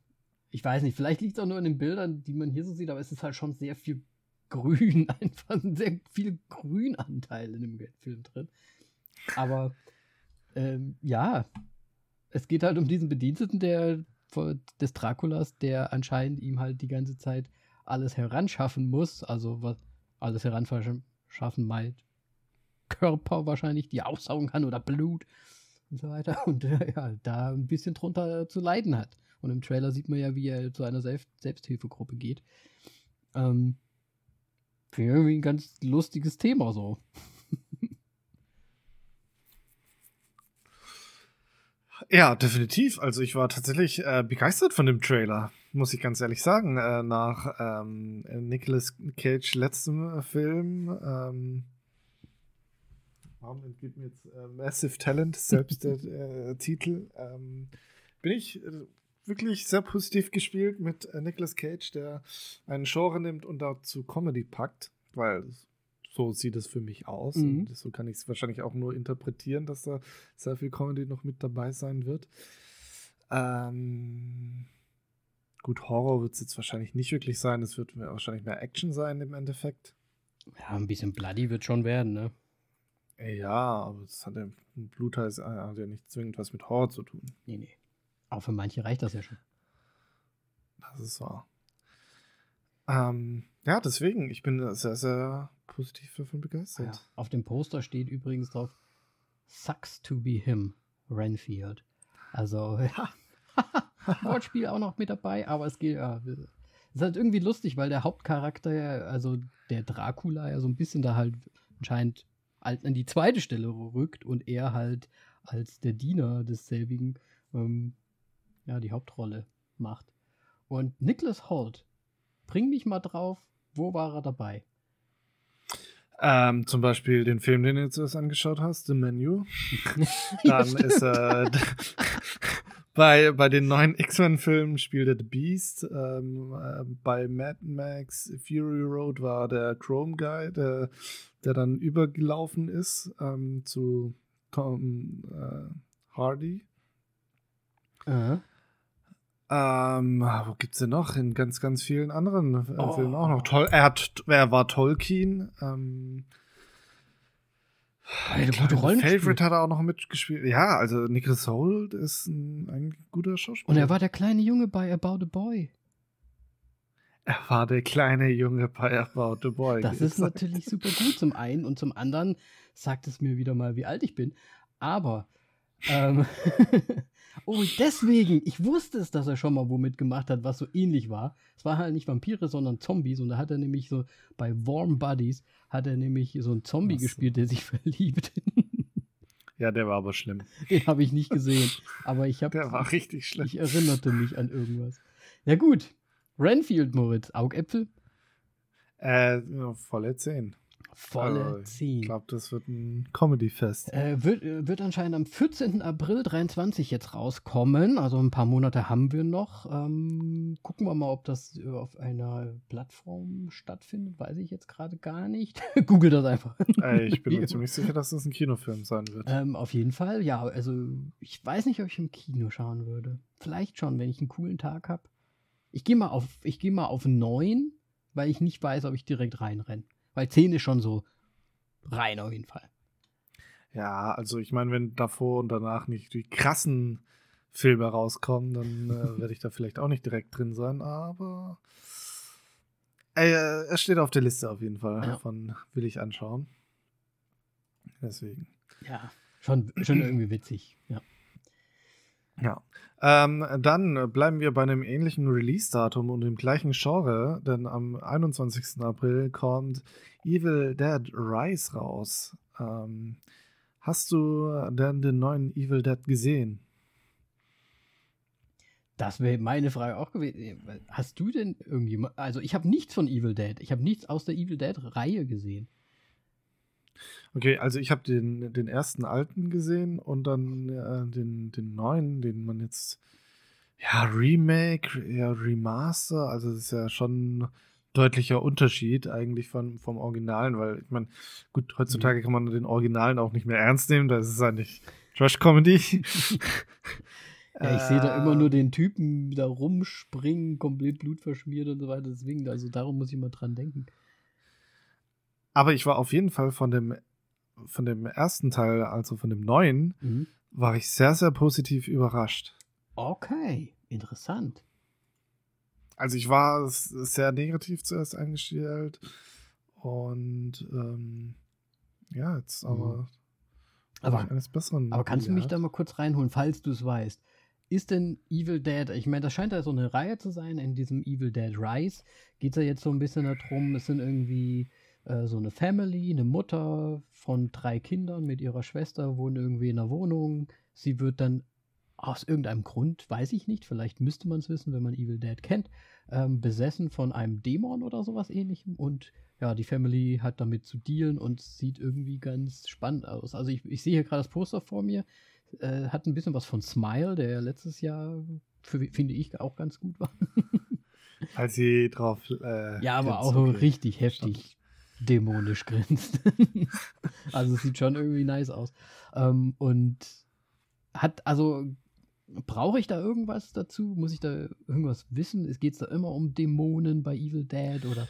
ich weiß nicht. Vielleicht liegt es auch nur in den Bildern, die man hier so sieht, aber es ist halt schon sehr viel Grün, einfach sehr viel Grünanteil in dem Film drin. Aber ähm, ja, es geht halt um diesen Bediensteten der, des Draculas, der anscheinend ihm halt die ganze Zeit alles heranschaffen muss. Also was alles heranschaffen meint. Körper wahrscheinlich, die aussaugen kann oder Blut und so weiter. Und äh, ja, da ein bisschen drunter zu leiden hat. Und im Trailer sieht man ja, wie er zu einer Selbst Selbsthilfegruppe geht. Ähm, Finde irgendwie ein ganz lustiges Thema so. Ja, definitiv. Also ich war tatsächlich äh, begeistert von dem Trailer, muss ich ganz ehrlich sagen. Äh, nach ähm, Nicolas Cage letztem äh, Film. Ähm, warum entgeht mir jetzt äh, Massive Talent, selbst der äh, Titel? Ähm, bin ich äh, wirklich sehr positiv gespielt mit äh, Nicolas Cage, der einen Genre nimmt und dazu Comedy packt, weil so sieht es für mich aus. Mhm. Und so kann ich es wahrscheinlich auch nur interpretieren, dass da sehr viel Comedy noch mit dabei sein wird. Ähm, gut, Horror wird es jetzt wahrscheinlich nicht wirklich sein. Es wird wahrscheinlich mehr Action sein im Endeffekt. Ja, ein bisschen bloody wird schon werden, ne? Ja, aber es hat ja, Blutheiß hat ja nicht zwingend was mit Horror zu tun. Nee, nee. Auch für manche reicht das ja schon. Das ist wahr. Ähm, ja, deswegen, ich bin sehr, sehr positiv davon Ja. begeistert. Auf dem Poster steht übrigens drauf: Sucks to be him, Renfield. Also, Wortspiel auch noch mit dabei, aber es geht ja. ist halt irgendwie lustig, weil der Hauptcharakter, ja, also der Dracula, ja so ein bisschen da halt anscheinend an die zweite Stelle rückt und er halt als der Diener desselbigen ähm, ja, die Hauptrolle macht. Und Nicholas Holt, bring mich mal drauf, wo war er dabei? Ähm, zum Beispiel den Film, den du jetzt erst angeschaut hast, The Menu. Dann ist er bei, bei den neuen X-Men-Filmen spielt er The Beast. Ähm, äh, bei Mad Max Fury Road war der Chrome Guy, der, der dann übergelaufen ist ähm, zu Tom äh, Hardy. -huh. Ähm, wo gibt's denn noch? In ganz, ganz vielen anderen äh, oh. Filmen auch noch. Toll. Er hat, er war Tolkien. Ähm, eine gute Rolle. Favorite hat er auch noch mitgespielt. Ja, also Nicholas Holt ist ein, ein guter Schauspieler. Und er war der kleine Junge bei About a Boy. Er war der kleine Junge bei About a Boy. Das ist natürlich super gut zum einen und zum anderen sagt es mir wieder mal, wie alt ich bin. Aber ähm, Oh, deswegen. Ich wusste es, dass er schon mal womit gemacht hat, was so ähnlich war. Es war halt nicht Vampire, sondern Zombies. Und da hat er nämlich so bei Warm Buddies hat er nämlich so einen Zombie was? gespielt, der sich verliebt. ja, der war aber schlimm. Den habe ich nicht gesehen. Aber ich habe. Der war richtig schlimm. Ich erinnerte mich an irgendwas. Ja, gut. Renfield, Moritz. Augäpfel? Äh, volle 10 volle also, 10. Ich glaube, das wird ein Comedy-Fest. Äh, wird, äh, wird anscheinend am 14. April 23 jetzt rauskommen. Also ein paar Monate haben wir noch. Ähm, gucken wir mal, ob das auf einer Plattform stattfindet. Weiß ich jetzt gerade gar nicht. Google das einfach. Ey, ich bin mir ziemlich sicher, dass das ein Kinofilm sein wird. Ähm, auf jeden Fall, ja. Also ich weiß nicht, ob ich im Kino schauen würde. Vielleicht schon, wenn ich einen coolen Tag habe. Ich gehe mal auf, ich gehe mal auf 9, weil ich nicht weiß, ob ich direkt reinrenne. Weil 10 ist schon so rein auf jeden Fall. Ja, also ich meine, wenn davor und danach nicht die krassen Filme rauskommen, dann äh, werde ich da vielleicht auch nicht direkt drin sein, aber äh, er steht auf der Liste auf jeden Fall. Ja. Davon will ich anschauen. Deswegen. Ja, schon, schon irgendwie witzig, ja. Ja. Ähm, dann bleiben wir bei einem ähnlichen Release-Datum und dem gleichen Genre, denn am 21. April kommt Evil Dead Rise raus. Ähm, hast du denn den neuen Evil Dead gesehen? Das wäre meine Frage auch gewesen. Hast du denn irgendjemand, also ich habe nichts von Evil Dead, ich habe nichts aus der Evil Dead-Reihe gesehen. Okay, also ich habe den, den ersten alten gesehen und dann äh, den, den neuen, den man jetzt, ja, Remake, ja, Remaster, also das ist ja schon ein deutlicher Unterschied eigentlich von, vom Originalen, weil ich meine, gut, heutzutage mhm. kann man den Originalen auch nicht mehr ernst nehmen, da ist es eigentlich Trash-Comedy. ja, ich sehe da immer nur den Typen da rumspringen, komplett blutverschmiert und so weiter, deswegen, also darum muss ich mal dran denken. Aber ich war auf jeden Fall von dem, von dem ersten Teil, also von dem neuen, mhm. war ich sehr, sehr positiv überrascht. Okay, interessant. Also ich war sehr negativ zuerst eingestellt und ähm, ja, jetzt aber, mhm. aber eines Besseren. Aber kannst du mich da mal kurz reinholen, falls du es weißt? Ist denn Evil Dead, ich meine, das scheint ja so eine Reihe zu sein, in diesem Evil Dead Rise geht es ja jetzt so ein bisschen darum, es sind irgendwie äh, so eine Family, eine Mutter von drei Kindern mit ihrer Schwester wohnen irgendwie in einer Wohnung. Sie wird dann aus irgendeinem Grund, weiß ich nicht, vielleicht müsste man es wissen, wenn man Evil Dead kennt, ähm, besessen von einem Dämon oder sowas ähnlichem. Und ja, die Family hat damit zu dealen und sieht irgendwie ganz spannend aus. Also ich, ich sehe hier gerade das Poster vor mir. Äh, hat ein bisschen was von Smile, der letztes Jahr, für, finde ich, auch ganz gut war. Als sie drauf. Äh, ja, aber auch okay. richtig heftig dämonisch grinst. also sieht schon irgendwie nice aus. Ähm, und hat, also, brauche ich da irgendwas dazu? Muss ich da irgendwas wissen? Geht es da immer um Dämonen bei Evil Dead oder?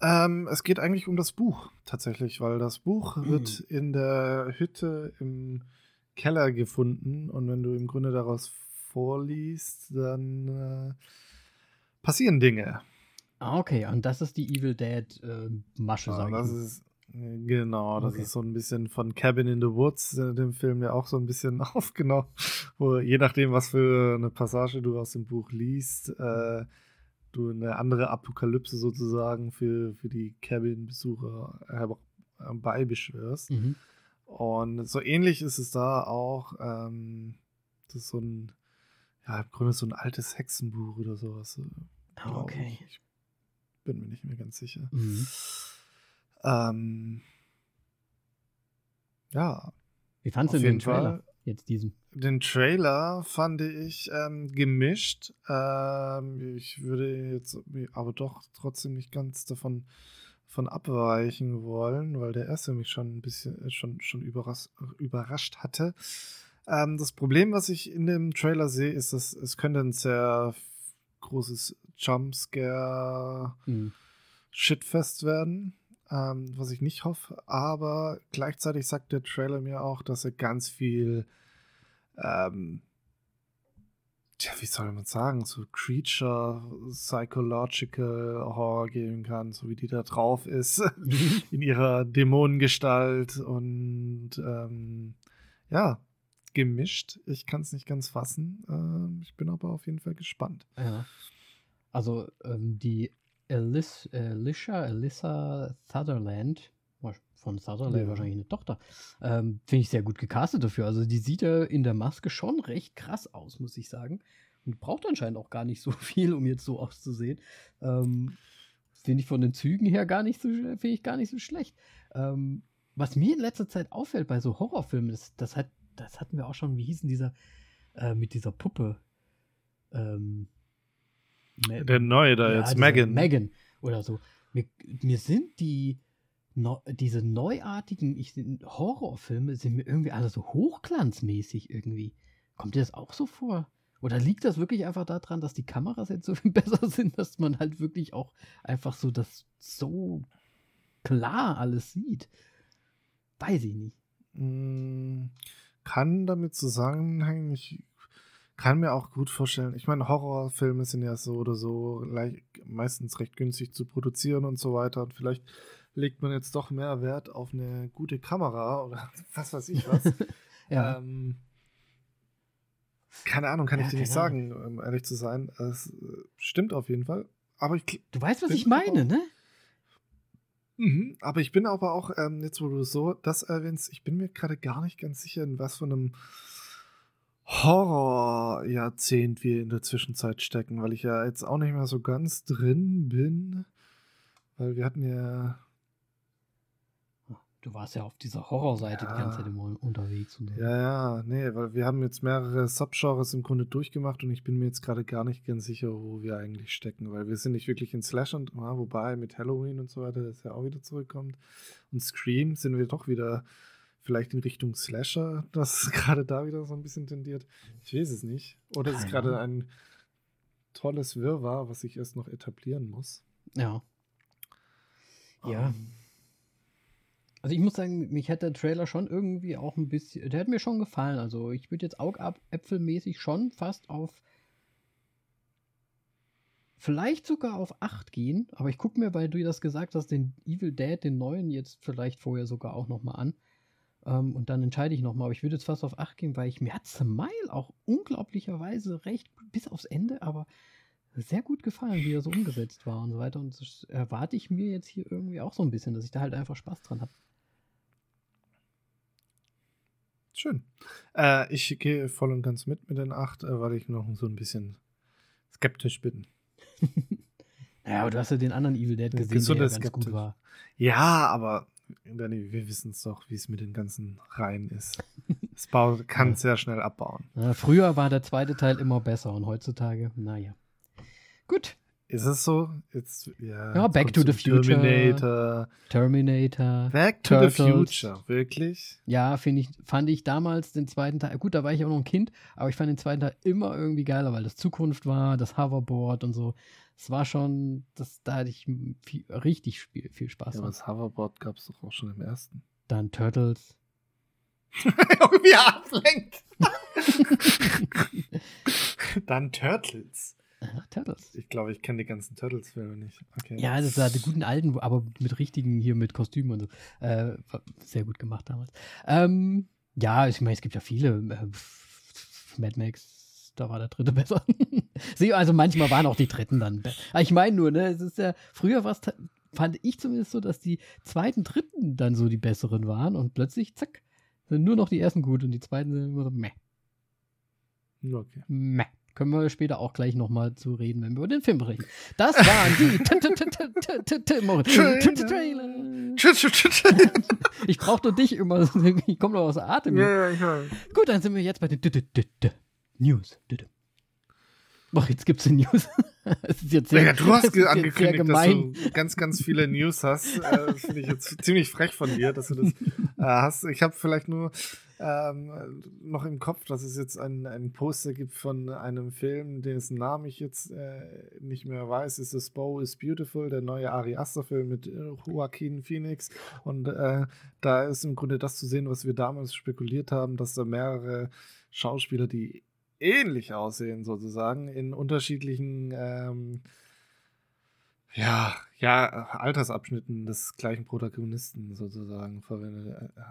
Ähm, es geht eigentlich um das Buch tatsächlich, weil das Buch mhm. wird in der Hütte im Keller gefunden und wenn du im Grunde daraus vorliest, dann äh, passieren Dinge. Ah, okay, und das ist die Evil Dead äh, Masche, ja, sag ich das mal. Ist, genau, das okay. ist so ein bisschen von Cabin in the Woods, äh, dem Film ja auch so ein bisschen aufgenommen, wo je nachdem, was für eine Passage du aus dem Buch liest, äh, du eine andere Apokalypse sozusagen für, für die Cabin-Besucher äh, beibeschwörst. Mhm. Und so ähnlich ist es da auch. Ähm, das ist so ein, ja, im Grunde so ein altes Hexenbuch oder sowas. äh, Ah, okay. Ich. Bin mir nicht mehr ganz sicher. Mhm. Ähm, ja, Wie fandst du den Trailer? Fall. Jetzt diesen. Den Trailer fand ich ähm, gemischt. Ähm, ich würde jetzt aber doch trotzdem nicht ganz davon von abweichen wollen, weil der erste mich schon ein bisschen äh, schon, schon überras überrascht hatte. Ähm, das Problem, was ich in dem Trailer sehe, ist, dass es könnte ein sehr großes Jumpscare Mhm. Shitfest werden, ähm, was ich nicht hoffe. Aber gleichzeitig sagt der Trailer mir auch, dass er ganz viel, ähm, tja, wie soll man sagen, so Creature, Psychological Horror geben kann, so wie die da drauf ist, in ihrer Dämonengestalt und ähm, ja, gemischt. Ich kann es nicht ganz fassen. Ähm, ich bin aber auf jeden Fall gespannt. Ja. Also ähm, die Alice, Alicia, Alyssa Sutherland, von Sutherland Ja. wahrscheinlich eine Tochter, ähm, finde ich sehr gut gecastet dafür. Also die sieht ja in der Maske schon recht krass aus, muss ich sagen. Und braucht anscheinend auch gar nicht so viel, um jetzt so auszusehen. Ähm, finde ich von den Zügen her gar nicht so, finde ich gar nicht so schlecht. Ähm, was mir in letzter Zeit auffällt bei so Horrorfilmen, das, das, hat, das hatten wir auch schon, wie hieß denn dieser, äh, mit dieser Puppe? Ähm, Ma- Der neue da ja, jetzt, Megan. Megan oder so. Mir, mir sind die neu- diese neuartigen ich, Horrorfilme sind mir irgendwie alle so hochglanzmäßig irgendwie. Kommt dir das auch so vor? Oder liegt das wirklich einfach daran, dass die Kameras jetzt so viel besser sind, dass man halt wirklich auch einfach so das so klar alles sieht? Weiß ich nicht. Mm, Kann damit zusammenhängen. Ich kann mir auch gut vorstellen. Ich meine, Horrorfilme sind ja so oder so leicht, meistens recht günstig zu produzieren und so weiter. Und vielleicht legt man jetzt doch mehr Wert auf eine gute Kamera oder was weiß ich was. Ja. ähm, keine Ahnung, kann Ja, ich dir nicht sagen, um ehrlich zu sein. Es äh, stimmt auf jeden Fall. Aber ich, du weißt, was ich meine, ne? Mhm, aber ich bin aber auch, ähm, jetzt wo du so das erwähnst, ich bin mir gerade gar nicht ganz sicher, in was für einem Horrorjahrzehnt wir in der Zwischenzeit stecken, weil ich ja jetzt auch nicht mehr so ganz drin bin. Weil wir hatten ja. Du warst ja auf dieser Horrorseite die ganze Ja. Zeit immer unterwegs. Und so. Ja, ja, nee, weil wir haben jetzt mehrere Subgenres im Grunde durchgemacht und ich bin mir jetzt gerade gar nicht ganz sicher, wo wir eigentlich stecken, weil wir sind nicht wirklich in Slash und ja, wobei mit Halloween und so weiter, das ja auch wieder zurückkommt. Und Scream sind wir doch wieder vielleicht in Richtung Slasher, das gerade da wieder so ein bisschen tendiert. Ich weiß es nicht. Oder es ist gerade ein tolles Wirrwarr, was sich erst noch etablieren muss. Ja. Ja. Ähm, Also ich muss sagen, mich hat der Trailer schon irgendwie auch ein bisschen, der hat mir schon gefallen. Also ich würde jetzt Augapfelmäßig schon fast auf vielleicht sogar auf 8 gehen, aber ich gucke mir, weil du das gesagt hast, den Evil Dead, den neuen jetzt vielleicht vorher sogar auch nochmal an. Ähm, und dann entscheide ich nochmal, aber ich würde jetzt fast auf 8 gehen, weil ich mir hat Smile auch unglaublicherweise recht bis aufs Ende, aber sehr gut gefallen, wie er so umgesetzt war und so weiter. Und das erwarte ich mir jetzt hier irgendwie auch so ein bisschen, dass ich da halt einfach Spaß dran habe. Schön. Äh, ich gehe voll und ganz mit mit den 8, äh, weil ich noch so ein bisschen skeptisch bin. Ja, aber du hast ja den anderen Evil Dead gesehen, der ja ganz Skeptisch. gut war. Ja, aber Danny, wir wissen es doch, wie es mit den ganzen Reihen ist. Es baut, kann sehr schnell abbauen. Ja, früher war der zweite Teil immer besser und heutzutage, naja. Gut, Ist es so? Jetzt, ja, Ja, Back to the Future. Terminator. Terminator. Back to the Turtles. Future, wirklich? Ja, ich, fand ich damals den zweiten Teil, gut, da war ich auch noch ein Kind, aber ich fand den zweiten Teil immer irgendwie geiler, weil das Zukunft war, das Hoverboard und so. Es war schon, das, da hatte ich viel, richtig viel, viel Spaß Ja, aber das Hoverboard gab es doch auch schon im ersten. Dann Turtles. Irgendwie ablenkt. Dann Turtles. Ja, Turtles. Ich glaube, ich kenne die ganzen Turtles-Filme nicht. Okay. Ja, das war die guten alten, aber mit richtigen hier mit Kostümen und so. Äh, sehr gut gemacht damals. Ähm, ja, ich meine, es gibt ja viele. Äh, Mad Max, da war der dritte besser. Also manchmal waren auch die dritten dann. be- Aber Ich meine nur, ne, es ist ja, früher war es fand ich zumindest so, dass die zweiten, dritten dann so die besseren waren und plötzlich, zack, sind nur noch die ersten gut und die zweiten sind immer so meh. Okay. Meh. Können wir später auch gleich nochmal zu reden, wenn wir über den Film reden. Das waren die Trailer. Ich brauche nur dich immer. Ich komme noch aus der Atem. Ja, ja. Gut, dann sind wir jetzt bei den News. Boah, jetzt gibt's die News. Das ist jetzt sehr, Ja, du hast angekündigt, dass du ganz, ganz viele News hast. Äh, Das finde ich jetzt ziemlich frech von dir, dass du das äh, hast. Ich habe vielleicht nur ähm, noch im Kopf, dass es jetzt ein, ein Poster gibt von einem Film, dessen Namen ich jetzt äh, nicht mehr weiß. Es ist Bow is Beautiful, der neue Ari Aster-Film mit äh, Joaquin Phoenix. Und äh, da ist im Grunde das zu sehen, was wir damals spekuliert haben, dass da mehrere Schauspieler, die ähnlich aussehen, sozusagen, in unterschiedlichen ähm, ja, ja, Altersabschnitten des gleichen Protagonisten sozusagen verwendet, äh,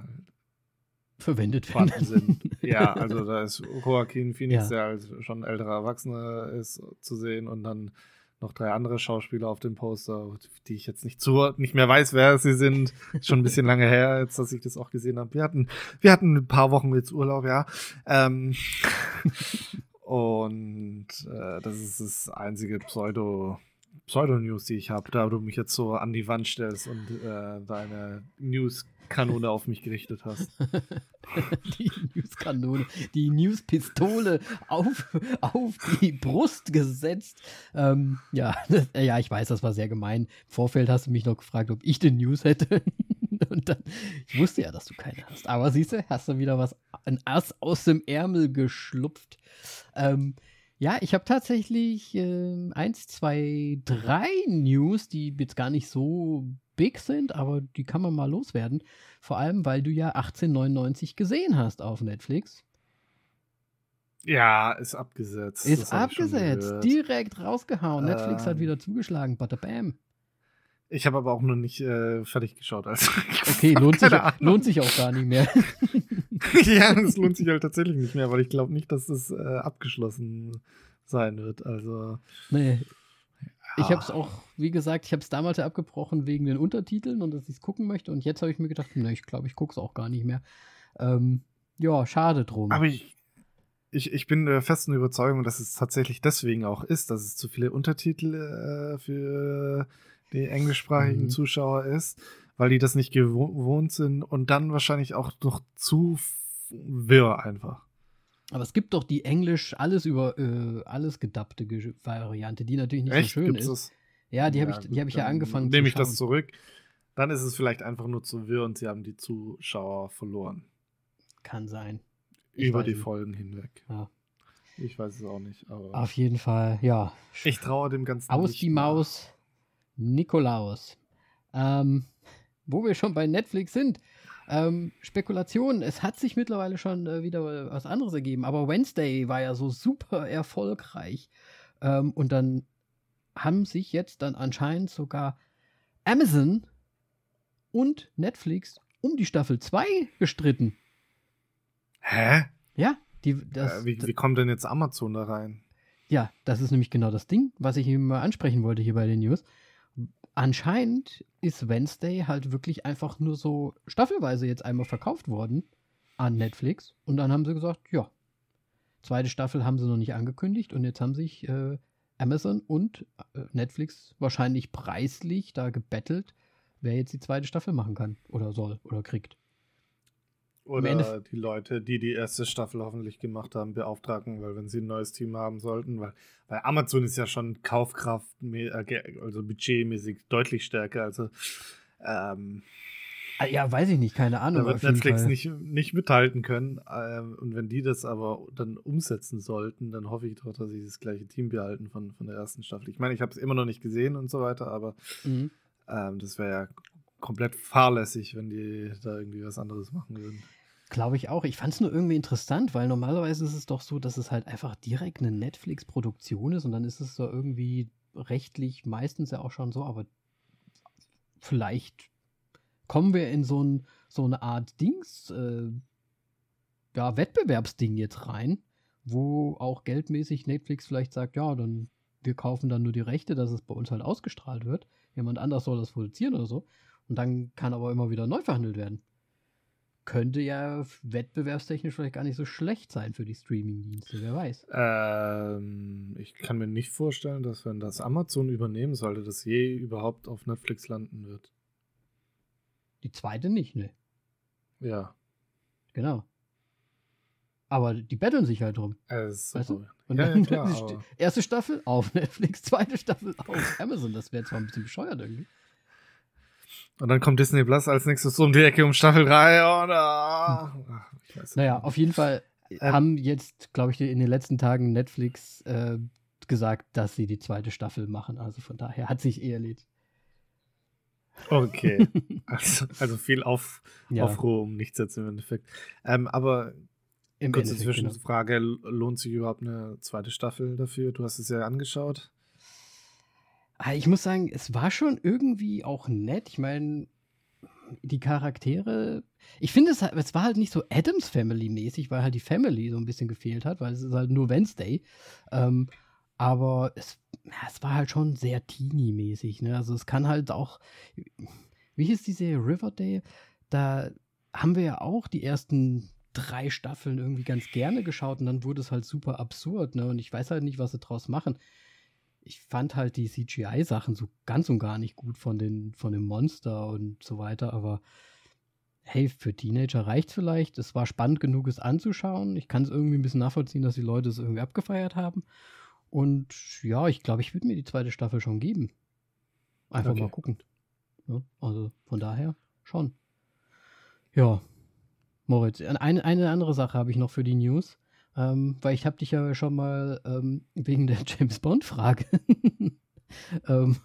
Verwendet vorhanden sind. ja, also da ist Joaquin Phoenix, Ja. der als schon älterer Erwachsener ist, zu sehen und dann noch drei andere Schauspieler auf dem Poster, die ich jetzt nicht zu, nicht mehr weiß, wer sie sind. Schon ein bisschen lange her, jetzt, dass ich das auch gesehen habe. Wir hatten, wir hatten ein paar Wochen jetzt Urlaub, ja. Ähm, und äh, das ist das einzige Pseudo, Pseudo-News, die ich habe, da du mich jetzt so an die Wand stellst und äh, deine News-Kanone auf mich gerichtet hast. die Newskanone, die Newspistole auf, auf die Brust gesetzt. Ähm, ja, das, äh, ja, ich weiß, das war sehr gemein. Im Vorfeld hast du mich noch gefragt, ob ich den News hätte. Und dann, ich wusste ja, dass du keine hast. Aber siehst du, hast du wieder was, ein Ass aus dem Ärmel geschlupft. Ähm, ja, ich habe tatsächlich ähm, eins, zwei, drei News, die jetzt gar nicht so big sind, aber die kann man mal loswerden. Vor allem, weil du ja 1899 gesehen hast auf Netflix. Ja, ist abgesetzt. Ist Das abgesetzt, direkt rausgehauen. Netflix hat Ähm. wieder zugeschlagen, bada bam. Ich habe aber auch noch nicht äh, fertig geschaut. Also Okay, lohnt sich, Ahnung. lohnt sich auch gar nicht mehr. ja, es lohnt sich halt tatsächlich nicht mehr, weil ich glaube nicht, dass das äh, abgeschlossen sein wird. Also nee. Ich habe es auch, wie gesagt, ich habe es damals ja abgebrochen wegen den Untertiteln und dass ich es gucken möchte. Und jetzt habe ich mir gedacht, ne, ich glaube, ich gucke es auch gar nicht mehr. Ähm, ja, schade drum. Aber ich, ich, ich bin der festen Überzeugung, dass es tatsächlich deswegen auch ist, dass es zu viele Untertitel äh, für die englischsprachigen Mhm. Zuschauer ist, weil die das nicht gewo- gewohnt sind und dann wahrscheinlich auch noch zu wirr einfach. Aber es gibt doch die Englisch alles über äh, alles gedappte Ge- Variante, die natürlich nicht Echt? so schön Gibt's ist. das? Ja, die habe Ja, ich, die hab ich ja angefangen Nehme ich das zurück. Dann ist es vielleicht einfach nur zu wirr und sie haben die Zuschauer verloren. Kann sein. Ich über die nicht. Folgen hinweg. Ja. Ich weiß es auch nicht, aber Auf jeden Fall, ja. ich traue dem Ganzen Aus die. Maus, Nikolaus. Ähm, wo wir schon bei Netflix sind. Ähm, Spekulationen. Es hat sich mittlerweile schon äh, wieder was anderes ergeben. Aber Wednesday war ja so super erfolgreich. Ähm, und dann haben sich jetzt dann anscheinend sogar Amazon und Netflix um die Staffel 2 gestritten. Hä? Ja, die, das, äh, wie, wie kommt denn jetzt Amazon da rein? Ja, das ist nämlich genau das Ding, was ich ihm mal ansprechen wollte hier bei den News. Anscheinend ist Wednesday halt wirklich einfach nur so staffelweise jetzt einmal verkauft worden an Netflix. Und dann haben sie gesagt, ja, zweite Staffel haben sie noch nicht angekündigt und jetzt haben sich äh, Amazon und äh, Netflix wahrscheinlich preislich da gebettelt, wer jetzt die zweite Staffel machen kann oder soll oder kriegt. Oder die Leute, die die erste Staffel hoffentlich gemacht haben, beauftragen, weil wenn sie ein neues Team haben sollten, weil, weil Amazon ist ja schon Kaufkraft, äh, also budgetmäßig deutlich stärker. Also ähm, Ah, ja, weiß ich nicht, keine Ahnung. da wird Netflix Fall. nicht, nicht mithalten können. Ähm, und wenn die das aber dann umsetzen sollten, dann hoffe ich doch, dass sie das gleiche Team behalten von, von der ersten Staffel. Ich meine, ich habe es immer noch nicht gesehen und so weiter, aber Mhm. ähm, das wäre ja komplett fahrlässig, wenn die da irgendwie was anderes machen würden. Glaube ich auch. Ich fand es nur irgendwie interessant, weil normalerweise ist es doch so, dass es halt einfach direkt eine Netflix-Produktion ist und dann ist es so irgendwie rechtlich meistens ja auch schon so, aber vielleicht kommen wir in so, ein, so eine Art Dings, äh, ja, Wettbewerbsding jetzt rein, wo auch geldmäßig Netflix vielleicht sagt, ja, dann wir kaufen dann nur die Rechte, dass es bei uns halt ausgestrahlt wird. Jemand anders soll das produzieren oder so. Und dann kann aber immer wieder neu verhandelt werden. Könnte ja wettbewerbstechnisch vielleicht gar nicht so schlecht sein für die Streaming-Dienste, wer weiß. Ähm, ich kann mir nicht vorstellen, dass wenn das Amazon übernehmen sollte, das je überhaupt auf Netflix landen wird. Die zweite nicht, ne? Ja. Genau. Aber die betteln sich halt drum. Also, Weißt du? ja, Und ja, dann klar, erste Staffel auf Netflix, zweite Staffel auf Amazon. Das wäre zwar ein bisschen bescheuert irgendwie. Und dann kommt Disney Plus als nächstes um die Ecke um Staffel 3 oder. Weiß Naja, auf jeden Fall Ähm. haben jetzt, glaube ich, in den letzten Tagen Netflix äh, gesagt, dass sie die zweite Staffel machen. Also von daher hat sich eh erledigt. Okay. Also, also viel auf, Ja, Aufruhr um nichts jetzt im Endeffekt. Ähm, aber im kurze Endeffekt, genau. Zwischenfrage: l- Lohnt sich überhaupt eine zweite Staffel dafür? Du hast es ja angeschaut. Ah, Ich muss sagen, es war schon irgendwie auch nett. Ich meine, die Charaktere. Ich finde, es, es war halt nicht so Adams Family-mäßig, weil halt die Family so ein bisschen gefehlt hat, weil es ist halt nur Wednesday. Ähm, aber es, es war halt schon sehr teeny-mäßig. Ne? Also es kann halt auch. Wie hieß die Serie Riverdale? Da haben wir ja auch die ersten drei Staffeln irgendwie ganz gerne geschaut und dann wurde es halt super absurd. Ne? Und ich weiß halt nicht, was sie draus machen ich fand halt die CGI-Sachen so ganz und gar nicht gut von, den, von dem Monster und so weiter, aber hey, für Teenager reicht vielleicht. Es war spannend genug, es anzuschauen. Ich kann es irgendwie ein bisschen nachvollziehen, dass die Leute es irgendwie abgefeiert haben. Und ja, ich glaube, ich würde mir die zweite Staffel schon geben. Einfach Okay. mal gucken. Ja, also von daher schon. Ja, Moritz, eine, eine andere Sache habe ich noch für die News. Ähm, weil ich habe dich ja schon mal ähm, wegen der James Bond-Frage ähm,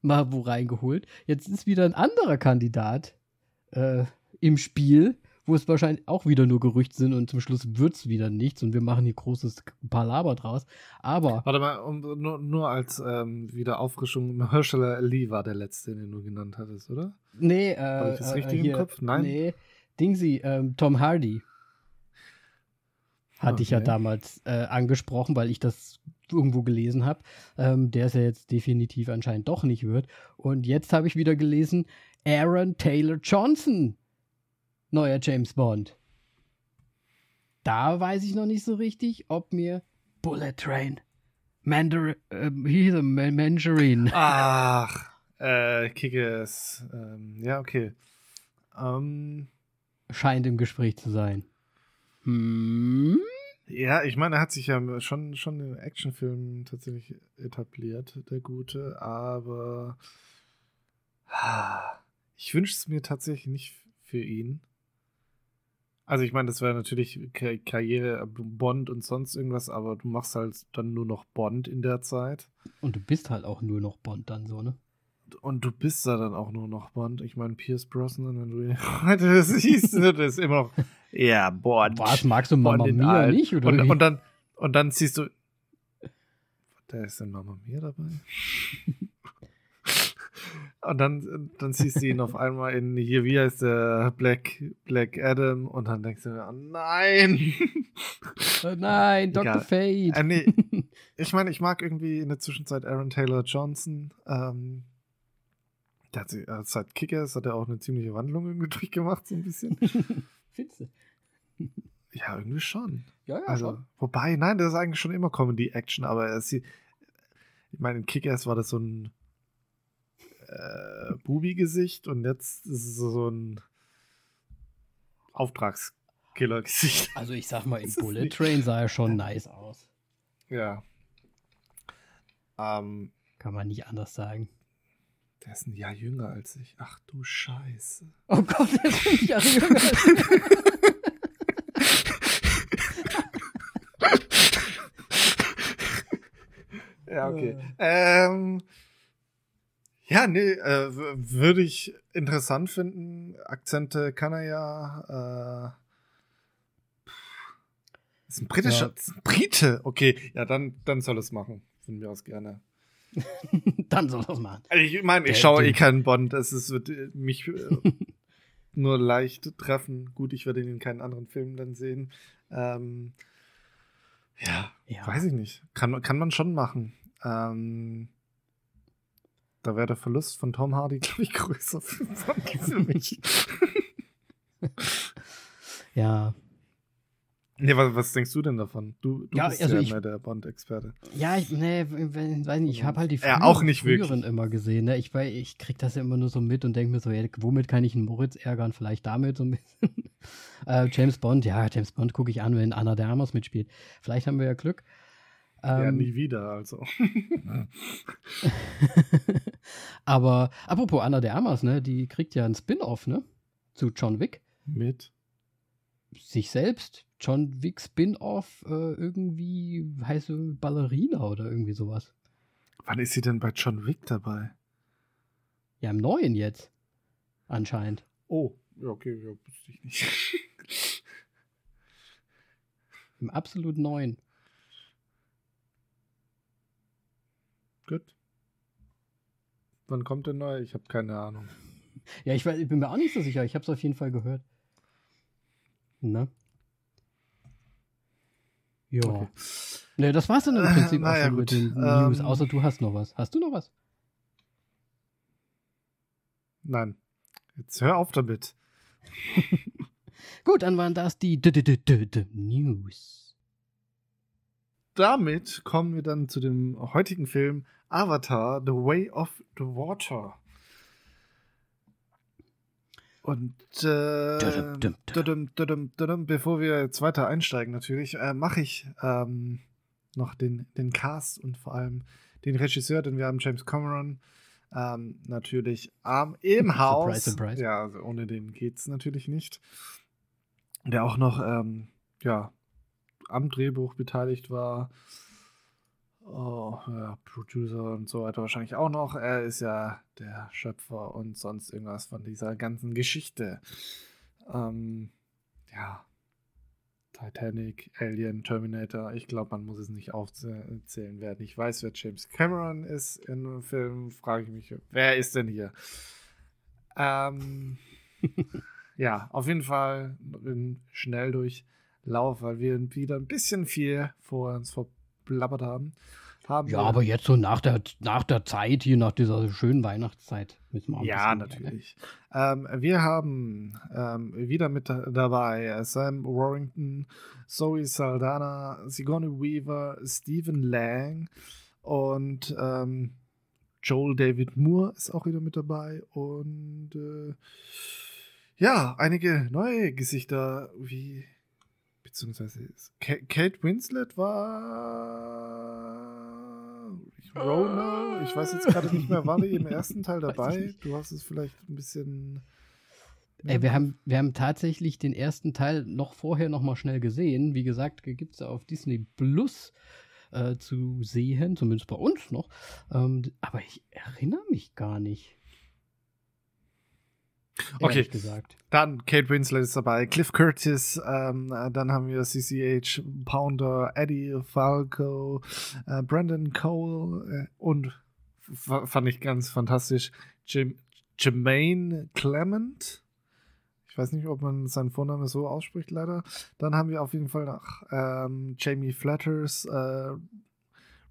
mal wo reingeholt. Jetzt ist wieder ein anderer Kandidat äh, im Spiel, wo es wahrscheinlich auch wieder nur Gerüchte sind und zum Schluss wird es wieder nichts und wir machen hier großes Palaber draus. Aber Warte mal, um, nur, nur als ähm, Wiederauffrischung: Mahershala Ali war der letzte, den du genannt hattest, oder? nee, äh, Habe ich das äh, richtig im hier, Kopf? Nein? Nee, Dingsy, ähm, Tom Hardy. Hatte ich ja Okay. damals äh, angesprochen, weil ich das irgendwo gelesen habe, ähm, der es ja jetzt definitiv anscheinend doch nicht wird. Und jetzt habe ich wieder gelesen, Aaron Taylor Johnson, neuer James Bond. Da weiß ich noch nicht so richtig, ob mir Bullet Train, Mandar äh, hieß er? Ma- Mandarin. Ach, äh, Kickers. Ähm, ja, okay. Ähm, scheint im Gespräch zu sein. Hm? Ja, ich meine, er hat sich ja schon, schon in Actionfilmen tatsächlich etabliert, der Gute, aber ich wünsche es mir tatsächlich nicht für ihn. Also ich meine, das wäre natürlich Ka- Karriere, Bond und sonst irgendwas, aber du machst halt dann nur noch Bond in der Zeit. Und du bist halt auch nur noch Bond dann so, ne? Und du bist da dann auch nur noch Bond. Ich meine, Pierce Brosnan, wenn du ihn heute das siehst, das ist immer noch, ja, Bond. Was, magst du Mama Mia alt. nicht? Oder und, und, dann, und dann siehst du, da ist denn Mama Mia dabei? und dann, dann siehst du ihn auf einmal in, hier, wie heißt der, Black, Black Adam, und dann denkst du dir, oh nein. Oh nein, Dr. Fate. Äh, nee, ich meine, ich mag irgendwie in der Zwischenzeit Aaron Taylor Johnson. Ähm, der hat, äh, seit Kickers hat er auch eine ziemliche Wandlung irgendwie durchgemacht, so ein bisschen. Findest du? Ja, irgendwie schon. Ja, ja, Also, wobei, nein, das ist eigentlich schon immer Comedy-Action, aber er sieht, ich meine, in Kickers war das so ein äh, Bubi-Gesicht und jetzt ist es so ein Auftragskiller-Gesicht. Also ich sag mal, ist Bullet Train sah er schon nice aus. Ja. Ähm, Kann man nicht anders sagen. der ist ein Jahr jünger als ich. Ach du Scheiße. Oh Gott, der ist fünf Jahre jünger als ich. Ja, okay. Ähm, ja, nee, äh, würde ich interessant finden. Akzente kann er ja. Äh, ist ein britischer, Ja. ist ein Brite. Okay, ja, dann, dann soll es machen. Von mir aus gerne. Dann soll das machen. Also ich meine, ich schaue eh keinen Bond. Es ist, wird äh, mich äh, nur leicht treffen. Gut, ich werde ihn in keinen anderen Filmen dann sehen. Ähm, ja, Ja. weiß ich nicht. Kann, kann man schon machen. Ähm, da wäre der Verlust von Tom Hardy, glaube ich, größer für, für mich. ja. Nee, was, was, denkst du denn davon? Du, du ja, bist also ja ich, mehr der Bond-Experte. Ja, ich, nee, weiß nicht, ich habe halt die früheren, ja, auch nicht früheren immer gesehen. Ne? Ich, ich krieg das ja immer nur so mit und denke mir so, ja, womit kann ich einen Moritz ärgern? Vielleicht damit so ein bisschen. äh, James Bond, ja, James Bond gucke ich an, wenn Anna de Armas mitspielt. Vielleicht haben wir ja Glück. Ja, nie wieder, also. Aber apropos Anna de Armas, ne, die kriegt ja einen Spin-off, ne? Zu John Wick. Mit? Sich selbst. John Wick Spin-off, äh, irgendwie heiße Ballerina oder irgendwie sowas. Wann ist sie denn bei John Wick dabei? Ja, im neuen jetzt. Anscheinend. Oh, ja, okay, ja, wusste ich nicht. Im absolut neuen. Gut. Wann kommt der neue? Ich habe keine Ahnung. Ja, ich, weiß, ich bin mir auch nicht so sicher. Ich habe es auf jeden Fall gehört. Ne? Ja. Okay. Ne, das war's dann im Prinzip äh, auch schon gut. mit den News. Ähm, außer du hast noch was. Hast du noch was? Nein. Jetzt hör auf damit. gut, dann waren das die D -D -D News. Damit kommen wir dann zu dem heutigen Film Avatar, The Way of the Water. Und äh, dudum, dudum, dudum, bevor wir jetzt weiter einsteigen, natürlich, äh, mache ich ähm, noch den, den Cast und vor allem den Regisseur, denn wir haben James Cameron ähm, natürlich ähm, im Haus. Surprise, surprise. Ja, also ohne den geht es natürlich nicht. Der auch noch ähm, ja, am Drehbuch beteiligt war. Oh, ja, Producer und so weiter wahrscheinlich auch noch. Er ist ja der Schöpfer und sonst irgendwas von dieser ganzen Geschichte. Ähm, ja. Titanic, Alien, Terminator. Ich glaube, man muss es nicht aufzählen, wer nicht weiß, wer James Cameron ist in einem Film. Frage ich mich, wer ist denn hier? Ähm, ja, auf jeden Fall in Schnelldurchlauf, weil wir wieder ein bisschen viel vor uns vor geblabbert haben. haben ja, aber jetzt so nach der, nach der Zeit hier, nach dieser schönen Weihnachtszeit, müssen wir auch Ja, natürlich. Ähm, wir haben ähm, wieder mit dabei Sam Warrington, Zoe Saldana, Sigourney Weaver, Stephen Lang und ähm, Joel David Moore ist auch wieder mit dabei und äh, ja, einige neue Gesichter wie beziehungsweise Kate Winslet war Rona, ich weiß jetzt gerade nicht mehr, war die im ersten Teil dabei? Du hast es vielleicht ein bisschen. Ey, wir haben, wir haben tatsächlich den ersten Teil noch vorher noch mal schnell gesehen. Wie gesagt, gibt es auf Disney Plus äh, zu sehen, zumindest bei uns noch. Ähm, aber ich erinnere mich gar nicht. Okay, gesagt. dann Kate Winslet ist dabei, Cliff Curtis, ähm, dann haben wir CCH, Pounder, Eddie Falco, äh, Brandon Cole äh, und fand ich ganz fantastisch, Jim, Jermaine Clement. Ich weiß nicht, ob man seinen Vornamen so ausspricht, leider. Dann haben wir auf jeden Fall noch ähm, Jamie Flatters, äh,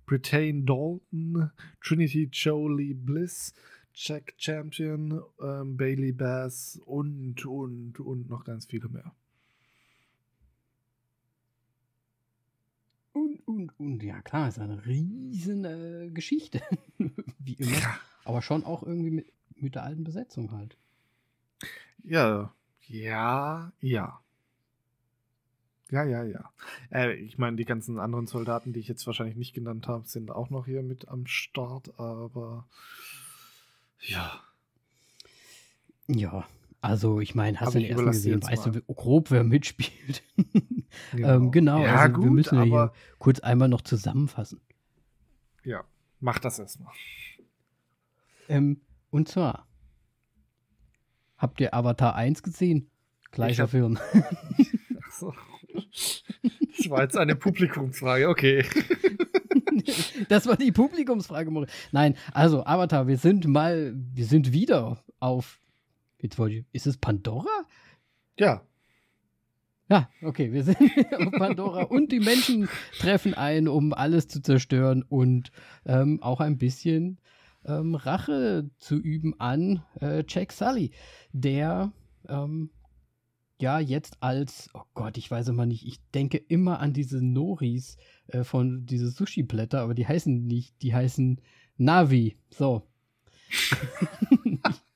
Britain Dalton, Trinity Jolie Bliss, Jack Champion, ähm, Bailey Bass und, und, und noch ganz viele mehr. Und, und, und, ja klar, ist eine riesen äh, Geschichte. Wie immer. Ja. Aber schon auch irgendwie mit, mit der alten Besetzung halt. Ja, ja, ja. Ja, ja, ja. Äh, ich meine, die ganzen anderen Soldaten, die ich jetzt wahrscheinlich nicht genannt habe, sind auch noch hier mit am Start, aber ja. Ja, also ich meine, hast du den ersten gesehen, weißt du grob, wer mitspielt. Genau, ähm, genau ja, also gut, wir müssen ja hier kurz einmal noch zusammenfassen. Ja, mach das erstmal. Ähm, und zwar, habt ihr Avatar 1 gesehen? Gleicher hab, Film. Achso. Das war jetzt eine Publikumsfrage, okay. das war die Publikumsfrage, Moritz. Nein, also Avatar, wir sind mal, wir sind wieder auf. Jetzt wollte ich, ist es Pandora? Ja. Ja, okay, wir sind auf Pandora und die Menschen treffen ein, um alles zu zerstören und ähm, auch ein bisschen ähm, Rache zu üben an äh, Jack Sully, der ähm, ja jetzt als, oh Gott, ich weiß immer nicht, ich denke immer an diese Noris äh, von diese Sushi-Blätter, aber die heißen nicht, die heißen Navi. So.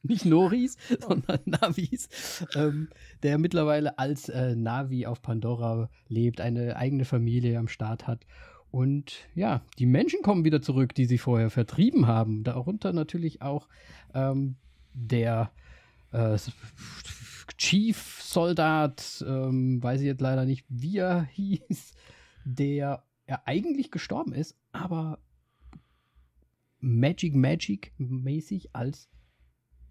nicht Noris, sondern Navis, ähm, der mittlerweile als äh, Navi auf Pandora lebt, eine eigene Familie am Start hat. Und ja, die Menschen kommen wieder zurück, die sie vorher vertrieben haben. Darunter natürlich auch ähm, der äh, Chief-Soldat, ähm, weiß ich jetzt leider nicht, wie er hieß, der ja eigentlich gestorben ist, aber Magic Magic mäßig als,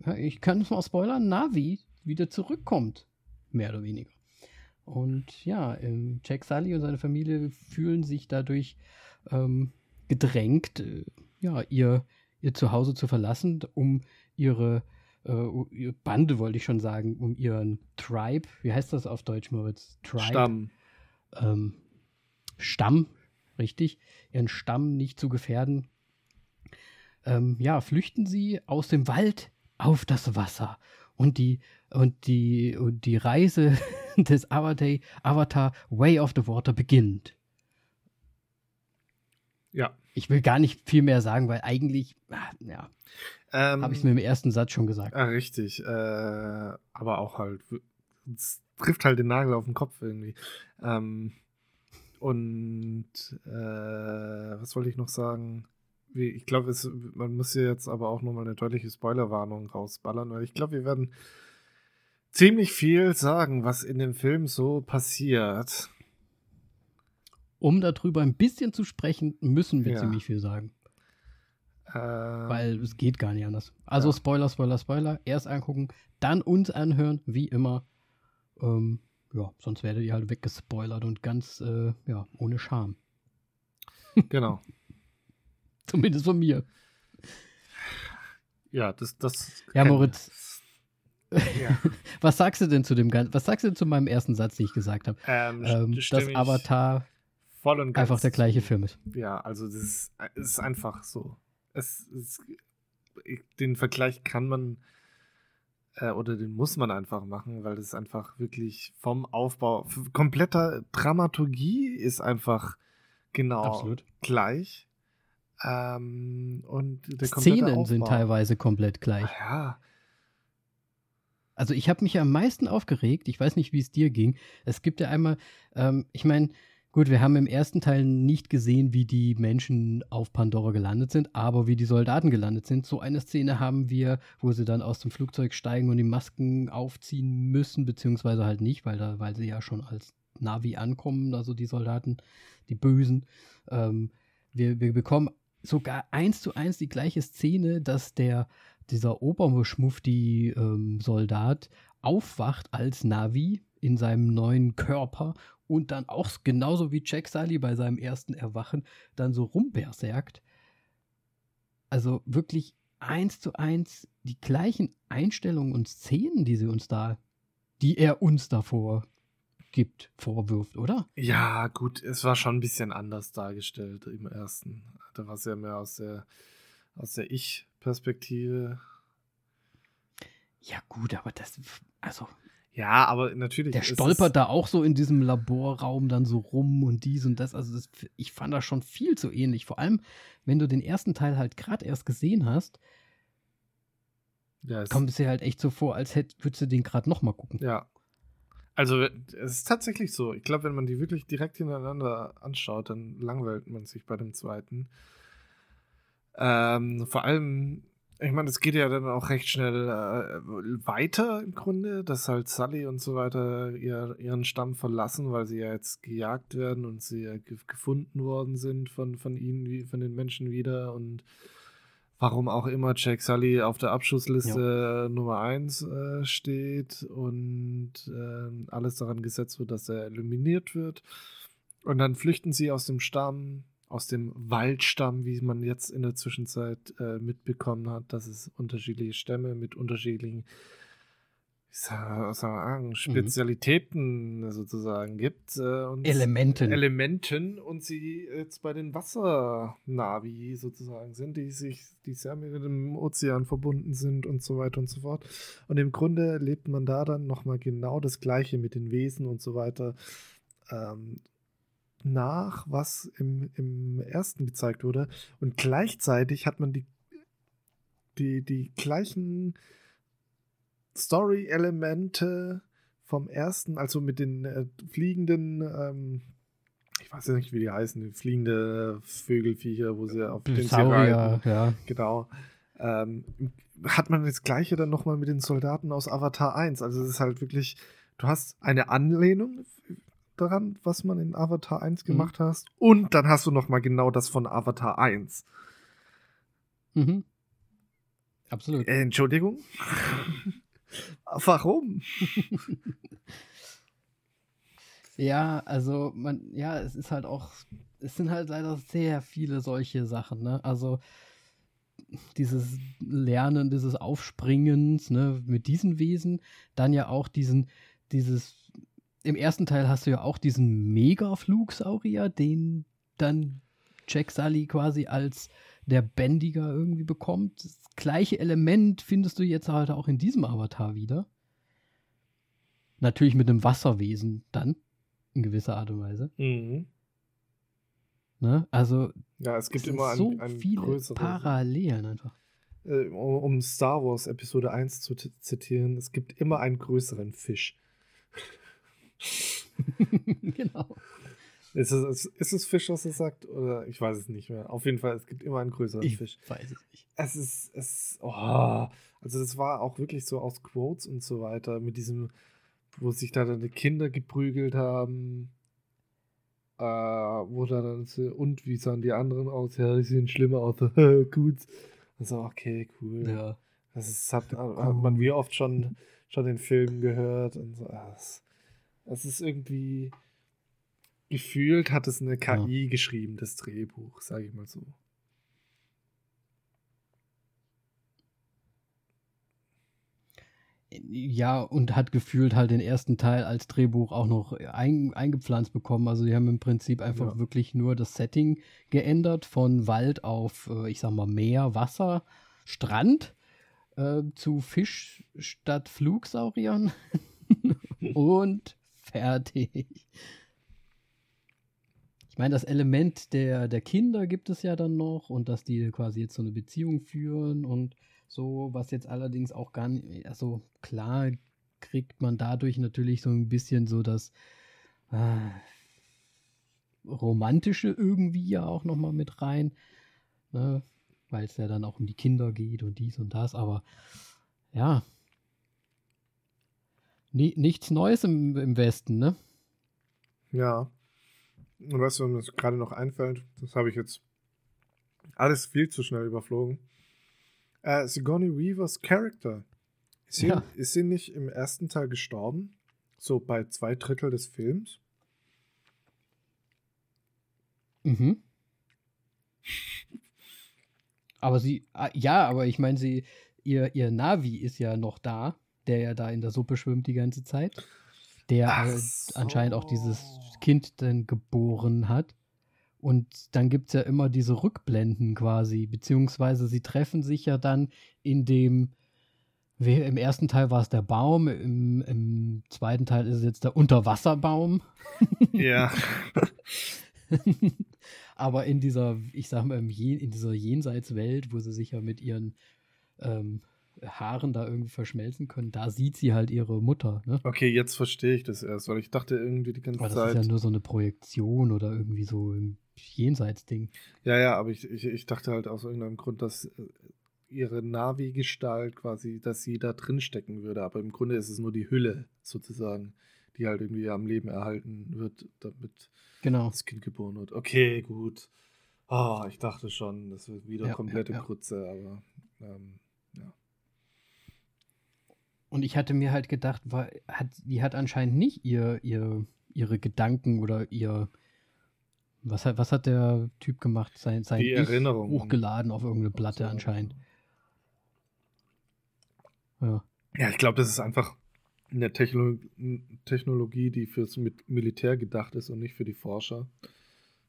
ja, ich kann es mal spoilern, Navi wieder zurückkommt. Mehr oder weniger. Und ja, ähm, Jack Sully und seine Familie fühlen sich dadurch ähm, gedrängt, äh, ja, ihr, ihr Zuhause zu verlassen, um ihre äh, Bande, wollte ich schon sagen, um ihren Tribe, wie heißt das auf Deutsch, Moritz? Tribe. Stamm. Ähm, Stamm, richtig, ihren Stamm nicht zu gefährden. Ähm, ja, flüchten sie aus dem Wald auf das Wasser. Und die, und die, und die Reise des Avatar, Avatar Way of the Water beginnt. Ja. Ich will gar nicht viel mehr sagen, weil eigentlich, ah, ja, ähm, habe ich es mir im ersten Satz schon gesagt. Ja, richtig. Äh, aber auch halt, es trifft halt den Nagel auf den Kopf irgendwie. Ähm, und äh, was wollte ich noch sagen? Wie, ich glaube, man muss hier jetzt aber auch nochmal eine deutliche Spoilerwarnung rausballern, weil ich glaube, wir werden ziemlich viel sagen, was in dem Film so passiert. Um darüber ein bisschen zu sprechen, müssen wir ja. ziemlich viel sagen. Ähm, Weil es geht gar nicht anders. Also ja. Spoiler, Spoiler, Spoiler. Erst angucken, dann uns anhören, wie immer. Ähm, ja, sonst werdet ihr halt weggespoilert und ganz, äh, ja, ohne Scham. Genau. Zumindest von mir. Ja, das, das. Ja, Moritz. Ja. was sagst du denn zu dem Ganzen? Was sagst du denn zu meinem ersten Satz, den ich gesagt habe? Ähm, ähm, dass Avatar einfach der gleiche Film ist. Ja, also das ist, es ist einfach so es, es, den Vergleich kann man äh, oder den muss man einfach machen, weil das einfach wirklich vom Aufbau, kompletter Dramaturgie ist einfach genau Absolut. gleich. Ähm, und der Szenen sind teilweise komplett gleich. Ja. Also ich habe mich am meisten aufgeregt. Ich weiß nicht, wie es dir ging. Es gibt ja einmal, ähm, ich meine, Gut, wir haben im ersten Teil nicht gesehen, wie die Menschen auf Pandora gelandet sind, aber wie die Soldaten gelandet sind. So eine Szene haben wir, wo sie dann aus dem Flugzeug steigen und die Masken aufziehen müssen, beziehungsweise halt nicht, weil, da, weil sie ja schon als Navi ankommen, also die Soldaten, die Bösen. Ähm, wir, wir bekommen sogar eins zu eins die gleiche Szene, dass der dieser Obermuschmufti-Soldat ähm, aufwacht als Navi in seinem neuen Körper und dann auch genauso wie Jack Sully bei seinem ersten Erwachen dann so rumberserkt. Also wirklich eins zu eins die gleichen Einstellungen und Szenen, die sie uns da, die er uns davor gibt, vorwirft, oder? Ja, gut, es war schon ein bisschen anders dargestellt im ersten. Da war es ja mehr aus der, aus der Ich-Perspektive. Ja, gut, aber das, also ja, aber natürlich. Der stolpert da auch so in diesem Laborraum dann so rum und dies und das. Also das, ich fand das schon viel zu ähnlich. Vor allem, wenn du den ersten Teil halt gerade erst gesehen hast, ja, kommt es dir halt echt so vor, als hätt, würdest du den gerade nochmal gucken. Ja. Also es ist tatsächlich so. Ich glaube, wenn man die wirklich direkt hintereinander anschaut, dann langweilt man sich bei dem zweiten. Ähm, vor allem ich meine, es geht ja dann auch recht schnell äh, weiter im Grunde, dass halt Sully und so weiter ihr, ihren Stamm verlassen, weil sie ja jetzt gejagt werden und sie ja gefunden worden sind von, von ihnen, von den Menschen wieder und warum auch immer Jack Sully auf der Abschussliste ja. Nummer 1 äh, steht und äh, alles daran gesetzt wird, dass er eliminiert wird. Und dann flüchten sie aus dem Stamm, aus dem Waldstamm, wie man jetzt in der Zwischenzeit äh, mitbekommen hat, dass es unterschiedliche Stämme mit unterschiedlichen, ich sagen, mhm. Spezialitäten mhm. sozusagen gibt. Äh, und Elementen. Elementen und sie jetzt bei den Wassernavi sozusagen sind, die sich, die sehr mit dem Ozean verbunden sind und so weiter und so fort. Und im Grunde lebt man da dann nochmal genau das Gleiche mit den Wesen und so weiter. Ähm, nach, was im, im ersten gezeigt wurde. Und gleichzeitig hat man die, die, die gleichen Story-Elemente vom ersten, also mit den äh, fliegenden, ähm, ich weiß ja nicht, wie die heißen, fliegende Vögelviecher, wo sie auf den reiten. Ja. Genau. Ähm, hat man das gleiche dann nochmal mit den Soldaten aus Avatar 1. Also es ist halt wirklich, du hast eine Anlehnung daran, was man in Avatar 1 mhm. gemacht mhm. hast. Und dann hast du nochmal genau das von Avatar 1. Mhm. Absolut. Äh, Entschuldigung. Warum? ja, also man, ja, es ist halt auch, es sind halt leider sehr viele solche Sachen, ne? Also dieses Lernen, dieses Aufspringens, ne, mit diesen Wesen, dann ja auch diesen, dieses, im ersten Teil hast du ja auch diesen Mega-Flugsaurier, den dann Jack Sully quasi als der Bändiger irgendwie bekommt. Das gleiche Element findest du jetzt halt auch in diesem Avatar wieder. Natürlich mit einem Wasserwesen dann, in gewisser Art und Weise. Mhm. Ne? Also, ja, es gibt immer so ein, ein viele Parallelen einfach. Äh, um Star Wars Episode 1 zu zitieren, es gibt immer einen größeren Fisch. genau. Ist es, ist es Fisch, was er sagt? Oder ich weiß es nicht mehr. Auf jeden Fall, es gibt immer einen größeren ich Fisch. Ich weiß es nicht. Es ist, es, oh, also das war auch wirklich so aus Quotes und so weiter, mit diesem, wo sich da dann die Kinder geprügelt haben. Äh, wo da dann so, und wie sahen die anderen aus? Ja, die sehen schlimmer aus. Gut. Also, okay, cool. Ja. Das ist, hat, hat man wie oft schon, schon den Film gehört und so. Es ist irgendwie gefühlt hat es eine KI ja. geschrieben, das Drehbuch, sage ich mal so. Ja, und hat gefühlt halt den ersten Teil als Drehbuch auch noch ein, eingepflanzt bekommen. Also die haben im Prinzip einfach ja. wirklich nur das Setting geändert von Wald auf, äh, ich sag mal, Meer, Wasser, Strand äh, zu Fisch statt Flugsauriern. und fertig. Ich meine, das Element der, der Kinder gibt es ja dann noch und dass die quasi jetzt so eine Beziehung führen und so, was jetzt allerdings auch gar nicht, also klar kriegt man dadurch natürlich so ein bisschen so das äh, Romantische irgendwie ja auch nochmal mit rein, ne? weil es ja dann auch um die Kinder geht und dies und das, aber ja, nichts Neues im, im Westen, ne? Ja. Und weißt du, was mir gerade noch einfällt, das habe ich jetzt alles viel zu schnell überflogen. Äh, Sigourney Weavers Charakter. Ist sie, ja. ist sie nicht im ersten Teil gestorben? So bei zwei Drittel des Films? Mhm. aber sie, ah, ja, aber ich meine, sie, ihr, ihr Navi ist ja noch da, der ja da in der Suppe schwimmt die ganze Zeit der äh, so. anscheinend auch dieses Kind dann geboren hat. Und dann gibt es ja immer diese Rückblenden quasi, beziehungsweise sie treffen sich ja dann in dem, im ersten Teil war es der Baum, im, im zweiten Teil ist es jetzt der Unterwasserbaum. Ja. Aber in dieser, ich sag mal, in dieser Jenseitswelt, wo sie sich ja mit ihren ähm, Haaren da irgendwie verschmelzen können, da sieht sie halt ihre Mutter. Ne? Okay, jetzt verstehe ich das erst, weil ich dachte irgendwie die ganze aber Zeit. Das ist ja nur so eine Projektion oder irgendwie so ein Jenseitsding. Ja, ja, aber ich, ich, ich dachte halt aus irgendeinem Grund, dass äh, ihre Navi-Gestalt quasi, dass sie da drin stecken würde. Aber im Grunde ist es nur die Hülle sozusagen, die halt irgendwie am Leben erhalten wird, damit genau. das Kind geboren wird. Okay, gut. Oh, ich dachte schon, das wird wieder ja, komplette ja, ja. Krutze, aber ähm, ja. Und ich hatte mir halt gedacht, war, hat, die hat anscheinend nicht ihr, ihr, ihre Gedanken oder ihr. Was hat, was hat der Typ gemacht? Sein, sein die Erinnerung. hochgeladen auf irgendeine Platte so. anscheinend. Ja. Ja, ich glaube, das ist einfach eine Techno Technologie, die fürs Militär gedacht ist und nicht für die Forscher.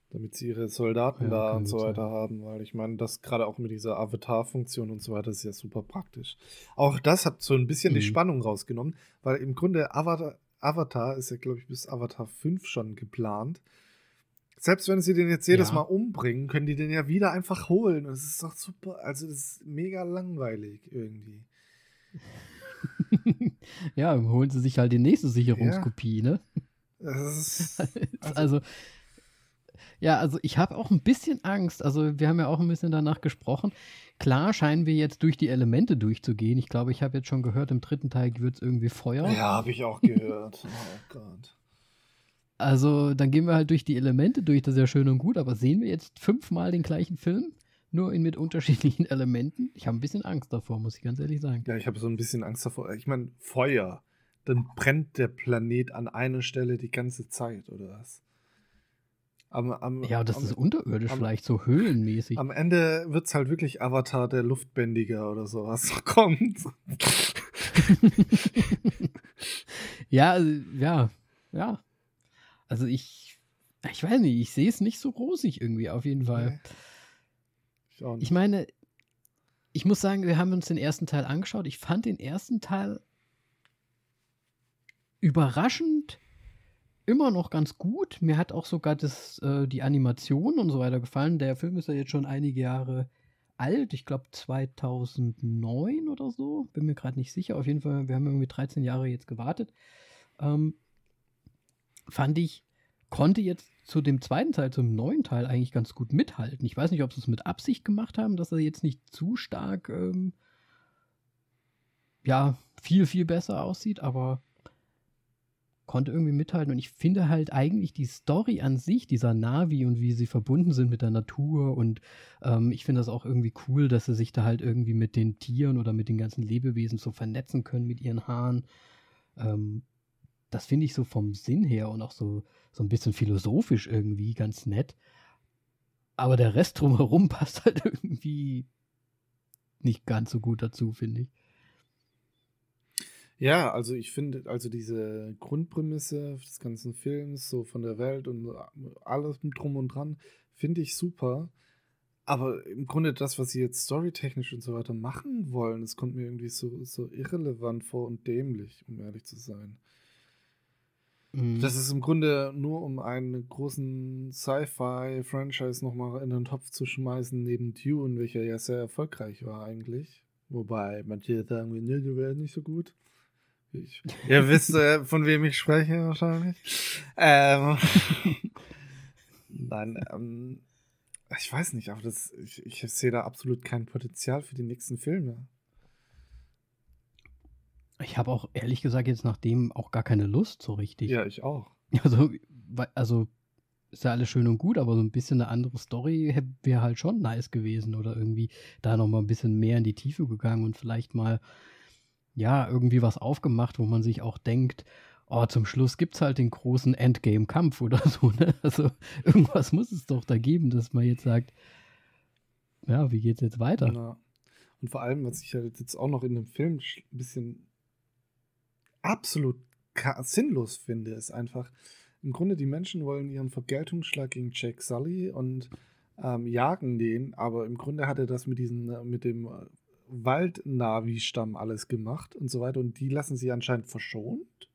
Damit sie ihre Soldaten ja, da und so weiter sein. haben, weil ich meine, das gerade auch mit dieser Avatar-Funktion und so weiter ist ja super praktisch. Auch das hat so ein bisschen mhm. die Spannung rausgenommen, weil im Grunde Avatar, Avatar ist ja, glaube ich, bis Avatar 5 schon geplant. Selbst wenn sie den jetzt jedes ja. Mal umbringen, können die den ja wieder einfach holen. Und es ist doch super, also es ist mega langweilig irgendwie. ja, holen sie sich halt die nächste Sicherungskopie, ja. ne? Also, also, ja, also ich habe auch ein bisschen Angst. Also wir haben ja auch ein bisschen danach gesprochen. Klar scheinen wir jetzt durch die Elemente durchzugehen. Ich glaube, ich habe jetzt schon gehört, im dritten Teil wird es irgendwie Feuer. Ja, habe ich auch gehört. oh Gott. Also dann gehen wir halt durch die Elemente durch, das ist ja schön und gut, aber sehen wir jetzt fünfmal den gleichen Film? nur in, mit unterschiedlichen Elementen. Ich habe ein bisschen Angst davor, muss ich ganz ehrlich sagen. Ja, ich habe so ein bisschen Angst davor. Ich meine, Feuer, dann brennt der Planet an einer Stelle die ganze Zeit, oder was? Am, am, ja, das am, ist unterirdisch, vielleicht so höhlenmäßig. Am Ende wird es halt wirklich Avatar der Luftbändiger oder sowas kommt. ja, also, ja, ja. Also ich, ich weiß nicht, ich sehe es nicht so rosig irgendwie, auf jeden Fall. Nee. Ich, ich meine, ich muss sagen, wir haben uns den ersten Teil angeschaut. Ich fand den ersten Teil überraschend immer noch ganz gut. Mir hat auch sogar das, äh, die Animation und so weiter gefallen. Der Film ist ja jetzt schon einige Jahre alt. Ich glaube 2009 oder so. Bin mir gerade nicht sicher. Auf jeden Fall, wir haben irgendwie 13 Jahre jetzt gewartet. Ähm, fand ich konnte jetzt zu dem zweiten Teil, zum neuen Teil eigentlich ganz gut mithalten. Ich weiß nicht, ob sie es mit Absicht gemacht haben, dass er jetzt nicht zu stark, ähm, ja, viel, viel besser aussieht, aber konnte irgendwie mithalten. Und ich finde halt eigentlich die Story an sich, dieser Navi und wie sie verbunden sind mit der Natur. Und ähm, ich finde das auch irgendwie cool, dass sie sich da halt irgendwie mit den Tieren oder mit den ganzen Lebewesen so vernetzen können mit ihren Haaren. Ähm, das finde ich so vom Sinn her und auch so, so ein bisschen philosophisch irgendwie ganz nett. Aber der Rest drumherum passt halt irgendwie nicht ganz so gut dazu, finde ich. Ja, also ich finde, also diese Grundprämisse des ganzen Films, so von der Welt und alles drum und dran, finde ich super. Aber im Grunde das, was sie jetzt storytechnisch und so weiter machen wollen, das kommt mir irgendwie so, so irrelevant vor und dämlich, um ehrlich zu sein. Mhm. Das ist im Grunde nur, um einen großen Sci-Fi-Franchise nochmal in den Topf zu schmeißen, neben Dune, welcher ja sehr erfolgreich war eigentlich. Wobei manche sagen, nee, der wäre nicht so gut. Ich, ihr wisst, äh, von wem ich spreche wahrscheinlich. Ähm, Nein, ähm, ich weiß nicht, aber das, ich, ich sehe da absolut kein Potenzial für die nächsten Filme. Ich habe auch ehrlich gesagt jetzt nach dem auch gar keine Lust so richtig. Ja, ich auch. Also, also ist ja alles schön und gut, aber so ein bisschen eine andere Story wäre halt schon nice gewesen oder irgendwie da noch mal ein bisschen mehr in die Tiefe gegangen und vielleicht mal ja irgendwie was aufgemacht, wo man sich auch denkt, oh, zum Schluss gibt es halt den großen Endgame-Kampf oder so, ne? Also irgendwas muss es doch da geben, dass man jetzt sagt, ja, wie geht's jetzt weiter? Ja. Und vor allem, was ich halt jetzt auch noch in dem Film ein bisschen absolut sinnlos finde, ist einfach, im Grunde die Menschen wollen ihren Vergeltungsschlag gegen Jack Sully und ähm, jagen den, aber im Grunde hat er das mit diesen, äh, mit dem äh, Wald-Navi-Stamm alles gemacht und so weiter und die lassen sie anscheinend verschont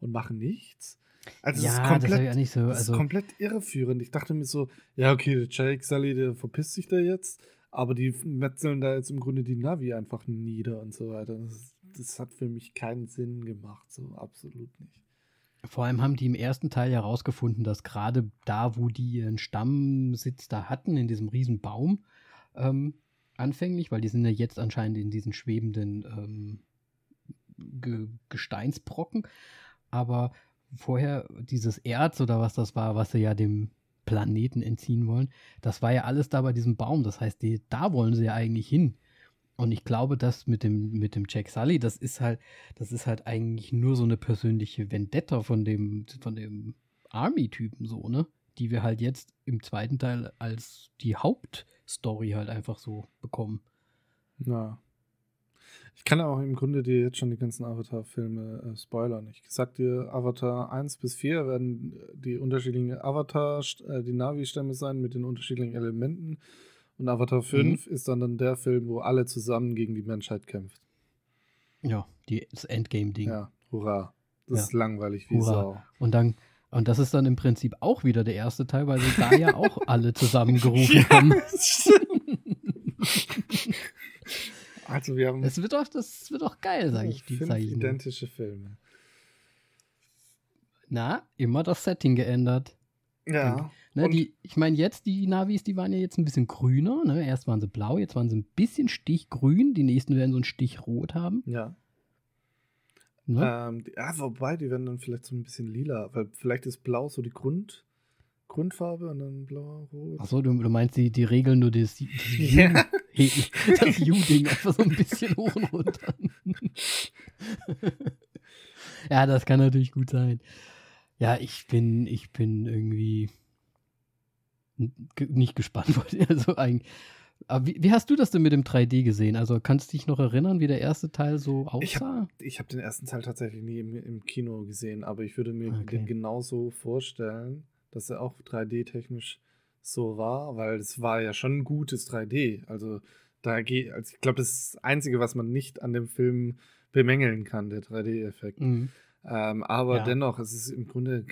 und machen nichts. Also ja, es ist komplett, das, ja so, also ist komplett irreführend. Ich dachte mir so, ja, okay, der Jake Sully, der verpisst sich da jetzt, aber die metzeln da jetzt im Grunde die Navi einfach nieder und so weiter. Das das hat für mich keinen Sinn gemacht, so absolut nicht. Vor allem haben die im ersten Teil herausgefunden, dass gerade da, wo die ihren Stammsitz da hatten, in diesem riesen Baum, ähm, anfänglich, weil die sind ja jetzt anscheinend in diesen schwebenden ähm, Ge Gesteinsbrocken, aber vorher dieses Erz oder was das war, was sie ja dem Planeten entziehen wollen, das war ja alles da bei diesem Baum. Das heißt, die, da wollen sie ja eigentlich hin. Und ich glaube, dass mit dem, mit dem Jack Sully, das ist halt, das ist halt eigentlich nur so eine persönliche Vendetta von dem, von dem Army-Typen so, ne? Die wir halt jetzt im zweiten Teil als die Hauptstory halt einfach so bekommen. Ja. Ich kann auch im Grunde dir jetzt schon die ganzen Avatar-Filme äh, spoilern. Ich sag dir, Avatar 1 bis 4 werden die unterschiedlichen Avatar, äh, die Navi-Stämme sein mit den unterschiedlichen Elementen. Und Avatar 5 mhm. ist dann, dann der Film, wo alle zusammen gegen die Menschheit kämpft. Ja, die, das Endgame-Ding. Ja, hurra. Das ja. ist langweilig wie hurra. Sau. Und dann, und das ist dann im Prinzip auch wieder der erste Teil, weil sie da ja auch alle zusammengerufen ja, haben. also wir haben. Es wird doch, das wird doch geil, sage ich, die fünf identische Filme. Na, immer das Setting geändert. Ja. Ne, die, ich meine, jetzt, die Navis, die waren ja jetzt ein bisschen grüner. Ne? Erst waren sie blau, jetzt waren sie ein bisschen stichgrün. Die nächsten werden so ein Stichrot haben. Ja. Ne? Ähm, ja, wobei, die werden dann vielleicht so ein bisschen lila, weil vielleicht ist blau so die Grund, Grundfarbe und dann blau, rot. Achso, du, du meinst, die, die regeln nur das, das ja. das U-Ding einfach so ein bisschen hoch und runter. ja, das kann natürlich gut sein. Ja, ich bin, ich bin irgendwie nicht gespannt. Also eigentlich. Aber wie, wie, hast du das denn mit dem 3D gesehen? Also kannst du dich noch erinnern, wie der erste Teil so aussah? Ich habe hab den ersten Teil tatsächlich nie im, im, Kino gesehen, aber ich würde mir okay. den genauso vorstellen, dass er auch 3D-technisch so war, weil es war ja schon ein gutes 3D. Also da geht, also ich glaube, das ist das Einzige, was man nicht an dem Film bemängeln kann, der 3D-Effekt. Mhm. Ähm, aber ja. dennoch, es ist im Grunde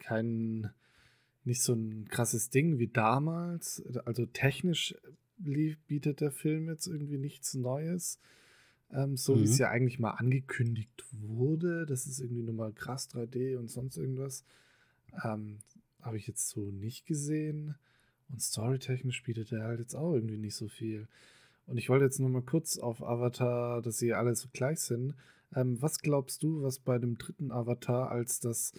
kein nicht so ein krasses Ding wie damals. Also technisch bietet der Film jetzt irgendwie nichts Neues. Ähm, so mhm. wie es ja eigentlich mal angekündigt wurde. Das ist irgendwie nochmal krass 3D und sonst irgendwas. Ähm, Habe ich jetzt so nicht gesehen. Und storytechnisch bietet er halt jetzt auch irgendwie nicht so viel. Und ich wollte jetzt nur mal kurz auf Avatar, dass sie alle so gleich sind. Ähm, was glaubst du, was bei dem dritten Avatar als das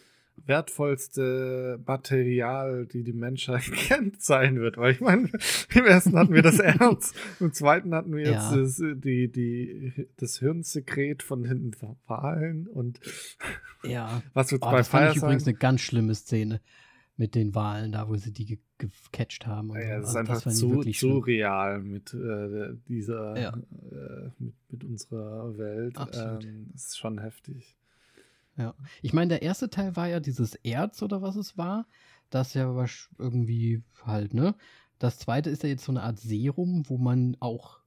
wertvollste Material, die die Menschheit kennt, sein wird. Weil ich meine, im ersten hatten wir das Erz, im zweiten hatten wir jetzt ja. das, die, die, das Hirnsekret von den Wahlen und ja. was wird oh, bei Das fand ich sein? übrigens eine ganz schlimme Szene mit den Wahlen, da wo sie die gecatcht haben. Und ja, das ist einfach das zu, zu real mit äh, dieser, ja. äh, mit, mit, unserer Welt. Ähm, das ist schon heftig. Ja. Ich meine, der erste Teil war ja dieses Erz oder was es war. Das ja irgendwie halt, ne? Das zweite ist ja jetzt so eine Art Serum, wo man auch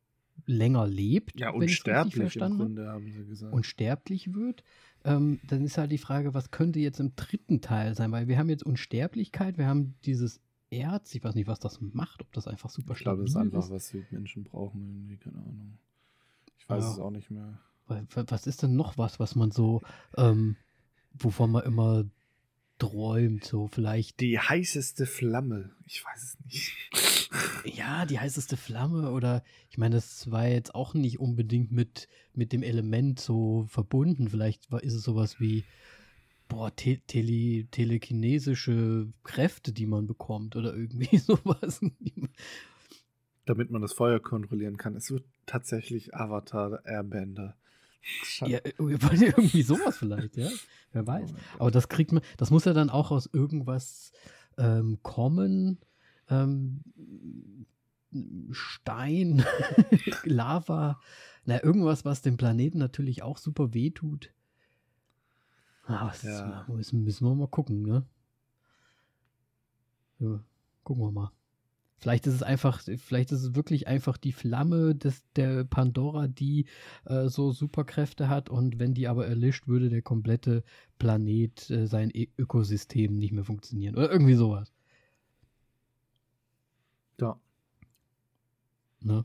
länger lebt. Ja, unsterblich im Grunde, haben sie gesagt. Unsterblich wird. Ähm, dann ist halt die Frage, was könnte jetzt im dritten Teil sein? Weil wir haben jetzt Unsterblichkeit, wir haben dieses Erz, ich weiß nicht, was das macht, ob das einfach super Ich glaube, das ist einfach, was die Menschen brauchen, irgendwie, keine Ahnung. Ich weiß ja. es auch nicht mehr. Was ist denn noch was, was man so, ähm, wovon man immer träumt, so vielleicht. Die heißeste Flamme. Ich weiß es nicht. Ja, die heißeste Flamme oder ich meine, das war jetzt auch nicht unbedingt mit, mit dem Element so verbunden. Vielleicht ist es sowas wie, boah, te tele telekinesische Kräfte, die man bekommt oder irgendwie sowas. Damit man das Feuer kontrollieren kann. Es wird tatsächlich Avatar Airbender. Ja, äh, irgendwie sowas vielleicht, ja. Wer weiß. Aber das kriegt man, das muss ja dann auch aus irgendwas ähm, kommen. Ähm, Stein, Lava, na, irgendwas, was dem Planeten natürlich auch super wehtut. Ah, ja. müssen, müssen wir mal gucken, ne? Ja, gucken wir mal. Vielleicht ist es einfach, vielleicht ist es wirklich einfach die Flamme des, der Pandora, die äh, so Superkräfte hat und wenn die aber erlischt, würde der komplette Planet, äh, sein e Ökosystem nicht mehr funktionieren oder irgendwie sowas. Ja. Ne?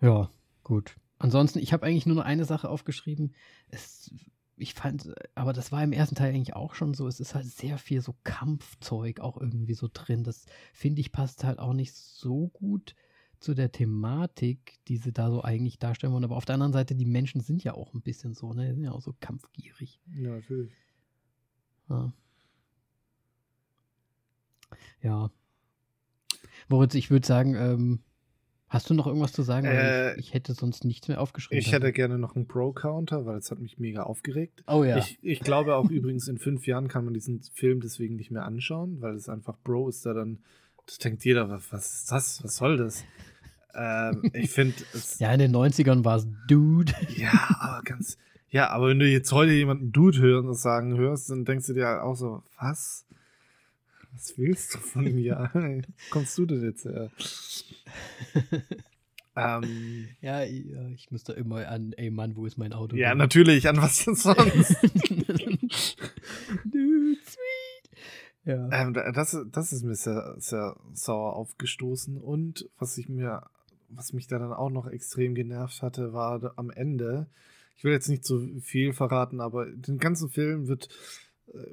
Ja, gut. Ansonsten, ich habe eigentlich nur noch eine Sache aufgeschrieben. Es ich fand, aber das war im ersten Teil eigentlich auch schon so. Es ist halt sehr viel so Kampfzeug auch irgendwie so drin. Das finde ich passt halt auch nicht so gut zu der Thematik, die sie da so eigentlich darstellen wollen. Aber auf der anderen Seite, die Menschen sind ja auch ein bisschen so, ne? Die sind ja auch so kampfgierig. Ja, natürlich. Ja. Ja. Moritz, ich würde sagen, ähm, Hast du noch irgendwas zu sagen? Äh, ich, ich, hätte sonst nichts mehr aufgeschrieben. Ich hätte gerne noch einen Pro-Counter, weil es hat mich mega aufgeregt. Oh ja. Ich, ich glaube auch übrigens, in fünf Jahren kann man diesen Film deswegen nicht mehr anschauen, weil es einfach Bro ist da dann, das denkt jeder, was, ist das? Was soll das? ähm, ich finde Ja, in den 90ern war es Dude. Ja, aber ganz. Ja, aber wenn du jetzt heute jemanden Dude hören und sagen hörst, dann denkst du dir halt auch so, was? Was willst du von mir? Kommst du denn jetzt her? ähm, ja, ich muss da immer an, ey Mann, wo ist mein Auto? Ja, natürlich, an was denn sonst? Dude, sweet. Ja. Ähm, das, das ist mir sehr, sehr sauer aufgestoßen. Und was ich mir, was mich da dann auch noch extrem genervt hatte, war am Ende, ich will jetzt nicht zu viel verraten, aber den ganzen Film wird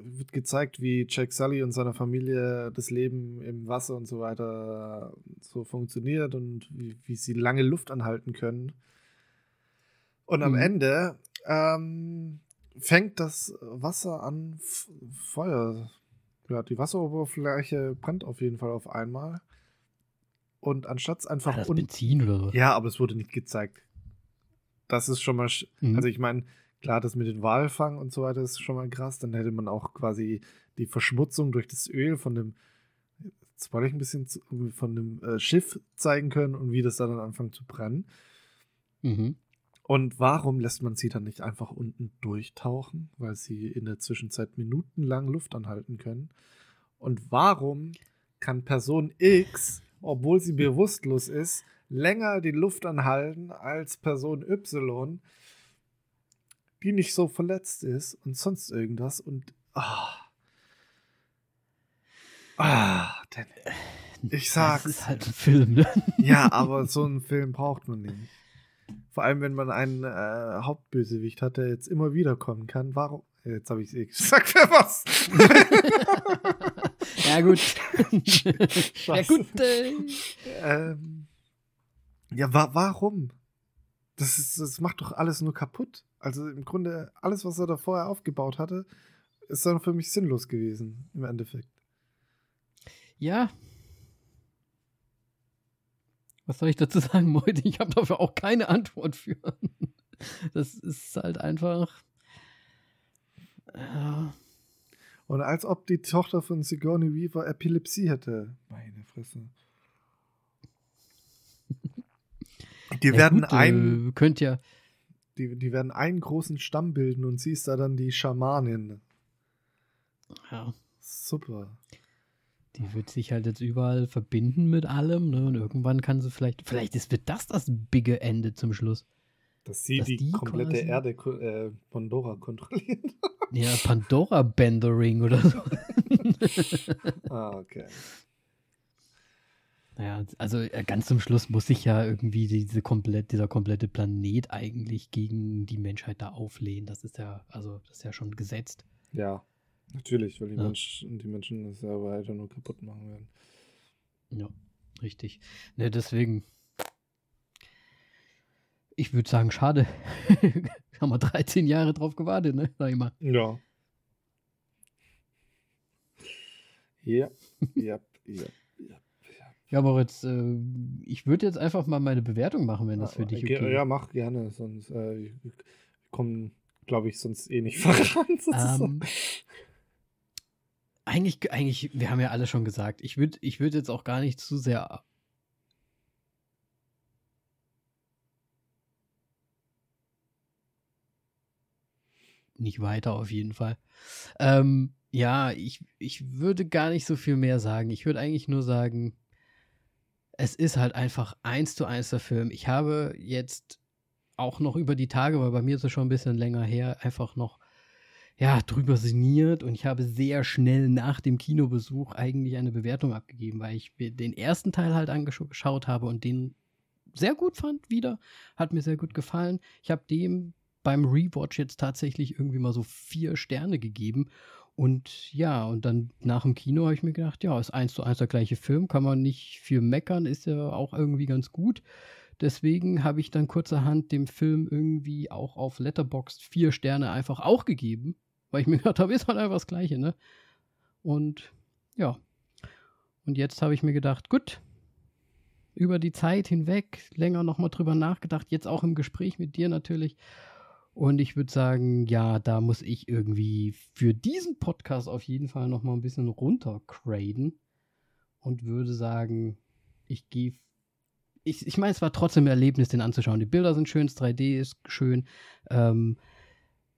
wird gezeigt, wie Jack Sully und seine Familie das Leben im Wasser und so weiter so funktioniert und wie, wie sie lange Luft anhalten können. Und am mhm. Ende ähm, fängt das Wasser an Feuer. Ja, die Wasseroberfläche brennt auf jeden Fall auf einmal. Und anstatt es einfach. War das Benzin oder? Ja, aber es wurde nicht gezeigt. Das ist schon mal. Mhm. Also, ich meine, Klar, das mit dem Walfang und so weiter ist schon mal krass. Dann hätte man auch quasi die Verschmutzung durch das Öl von dem, jetzt wollte ich ein bisschen von dem äh, Schiff zeigen können und wie das dann anfängt zu brennen. Mhm. Und warum lässt man sie dann nicht einfach unten durchtauchen, weil sie in der Zwischenzeit minutenlang Luft anhalten können? Und warum kann Person X, obwohl sie bewusstlos ist, länger die Luft anhalten als Person Y? Die nicht so verletzt ist und sonst irgendwas und ah. Ah, denn ich sag's. Das ist halt ein Film, ne? Ja, aber so einen Film braucht man nicht. Vor allem, wenn man einen äh, Hauptbösewicht hat, der jetzt immer wieder kommen kann. Warum? Jetzt habe ich es eh gesagt. Für was? ja, gut. ja, gut. Äh. Ähm, ja, wa warum? Das, ist, das macht doch alles nur kaputt. Also im Grunde, alles, was er da vorher aufgebaut hatte, ist dann für mich sinnlos gewesen, im Endeffekt. Ja. Was soll ich dazu sagen, Leute? Ich habe dafür auch keine Antwort für. Das ist halt einfach. Ja. Und als ob die Tochter von Sigourney Weaver Epilepsie hätte. Meine Fresse. Die ja, werden gut, ein. Äh, könnt ja. Die, die werden einen großen Stamm bilden und sie ist da dann die Schamanin. Ja. Super. Die wird sich halt jetzt überall verbinden mit allem, ne? Und irgendwann kann sie vielleicht. Vielleicht ist, wird das das bigge Ende zum Schluss. Dass sie Dass die, die, komplette quasi, Erde äh, Pandora kontrolliert. ja, Pandora Bendering oder so. ah, okay. Naja, also äh, ganz zum Schluss muss sich ja irgendwie diese komplett, dieser komplette Planet eigentlich gegen die Menschheit da auflehnen. Das ist ja, also das ist ja schon gesetzt. Ja, natürlich, weil die, ja. Menschen, die Menschen das ja weiter nur kaputt machen werden. Ja, richtig. Ne, deswegen. Ich würde sagen, schade. Haben wir 13 Jahre drauf gewartet, ne? Sag ich mal. Ja. Ja, ja, ja. Ja, Moritz, äh, ich würde jetzt einfach mal meine Bewertung machen, wenn das für dich okay ist. Ja, mach gerne, sonst äh, kommen, glaube ich, sonst eh nicht voran. Um, ähm, eigentlich, eigentlich, wir haben ja alle schon gesagt, ich würde ich würd jetzt auch gar nicht zu sehr nicht weiter auf jeden Fall. Ähm, ja, ich, ich würde gar nicht so viel mehr sagen. Ich würde eigentlich nur sagen, es ist halt einfach eins zu eins der Film. Ich habe jetzt auch noch über die Tage, weil bei mir ist es schon ein bisschen länger her, einfach noch ja, drüber sinniert und ich habe sehr schnell nach dem Kinobesuch eigentlich eine Bewertung abgegeben, weil ich mir den ersten Teil halt angeschaut habe und den sehr gut fand wieder, hat mir sehr gut gefallen. Ich habe dem beim Rewatch jetzt tatsächlich irgendwie mal so vier Sterne gegeben und ja, und dann nach dem Kino habe ich mir gedacht, ja, ist eins zu eins der gleiche Film, kann man nicht viel meckern, ist ja auch irgendwie ganz gut. Deswegen habe ich dann kurzerhand dem Film irgendwie auch auf Letterboxd vier Sterne einfach auch gegeben, weil ich mir gedacht habe, ist halt einfach das Gleiche, ne? Und ja. Und jetzt habe ich mir gedacht, gut, über die Zeit hinweg länger nochmal drüber nachgedacht, jetzt auch im Gespräch mit dir natürlich. Und ich würde sagen, ja, da muss ich irgendwie für diesen Podcast auf jeden Fall noch mal ein bisschen runtergraden und würde sagen, ich gehe ich, ich meine, es war trotzdem ein Erlebnis, den anzuschauen. Die Bilder sind schön, das 3D ist schön. Ähm,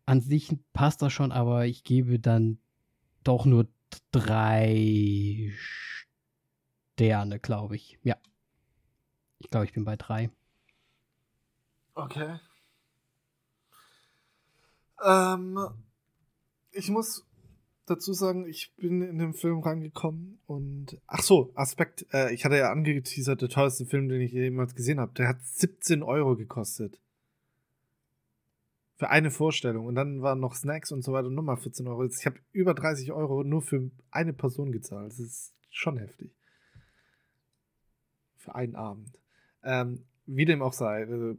an sich passt das schon, aber ich gebe dann doch nur drei Sterne, glaube ich. Ja. Ich glaube, ich bin bei drei. Okay. Ähm, ich muss dazu sagen, ich bin in den Film reingekommen und ach so, Aspekt, äh, ich hatte ja angeteasert, der teuerste Film, den ich jemals gesehen habe, der hat 17 Euro gekostet. Für eine Vorstellung. Und dann waren noch Snacks und so weiter nochmal 14 Euro. Ich habe über 30 Euro nur für eine Person gezahlt. Das ist schon heftig. Für einen Abend. Ähm, wie dem auch sei, also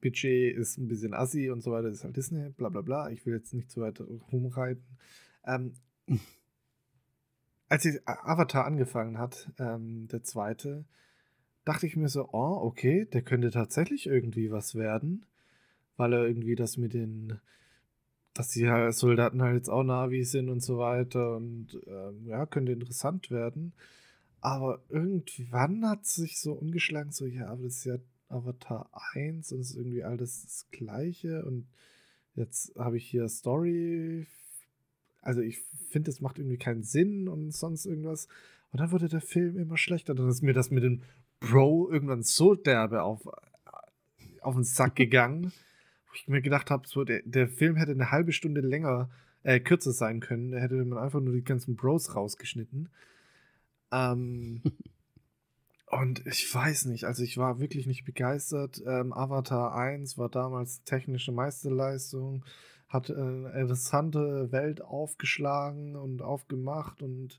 Budget ist ein bisschen assi und so weiter, das ist halt Disney, bla bla bla. Ich will jetzt nicht zu weit rumreiten. Ähm, als ich Avatar angefangen hat, ähm, der zweite, dachte ich mir so, oh, okay, der könnte tatsächlich irgendwie was werden, weil er irgendwie das mit den, dass die Soldaten halt jetzt auch Navi sind und so weiter und ähm, ja, könnte interessant werden. Aber irgendwann hat sich so umgeschlagen, so, ja, aber das ist ja Avatar 1 und es ist irgendwie alles das Gleiche und jetzt habe ich hier Story also ich finde, es macht irgendwie keinen Sinn und sonst irgendwas. Und dann wurde der Film immer schlechter. Dann ist mir das mit dem Bro irgendwann so derbe auf, auf den Sack gegangen, wo ich mir gedacht habe, so, der, der Film hätte eine halbe Stunde länger, äh, kürzer sein können. Da hätte man einfach nur die ganzen Bros rausgeschnitten. Ähm, und ich weiß nicht, also ich war wirklich nicht begeistert. Ähm, Avatar 1 war damals technische Meisterleistung hat äh, eine interessante Welt aufgeschlagen und aufgemacht und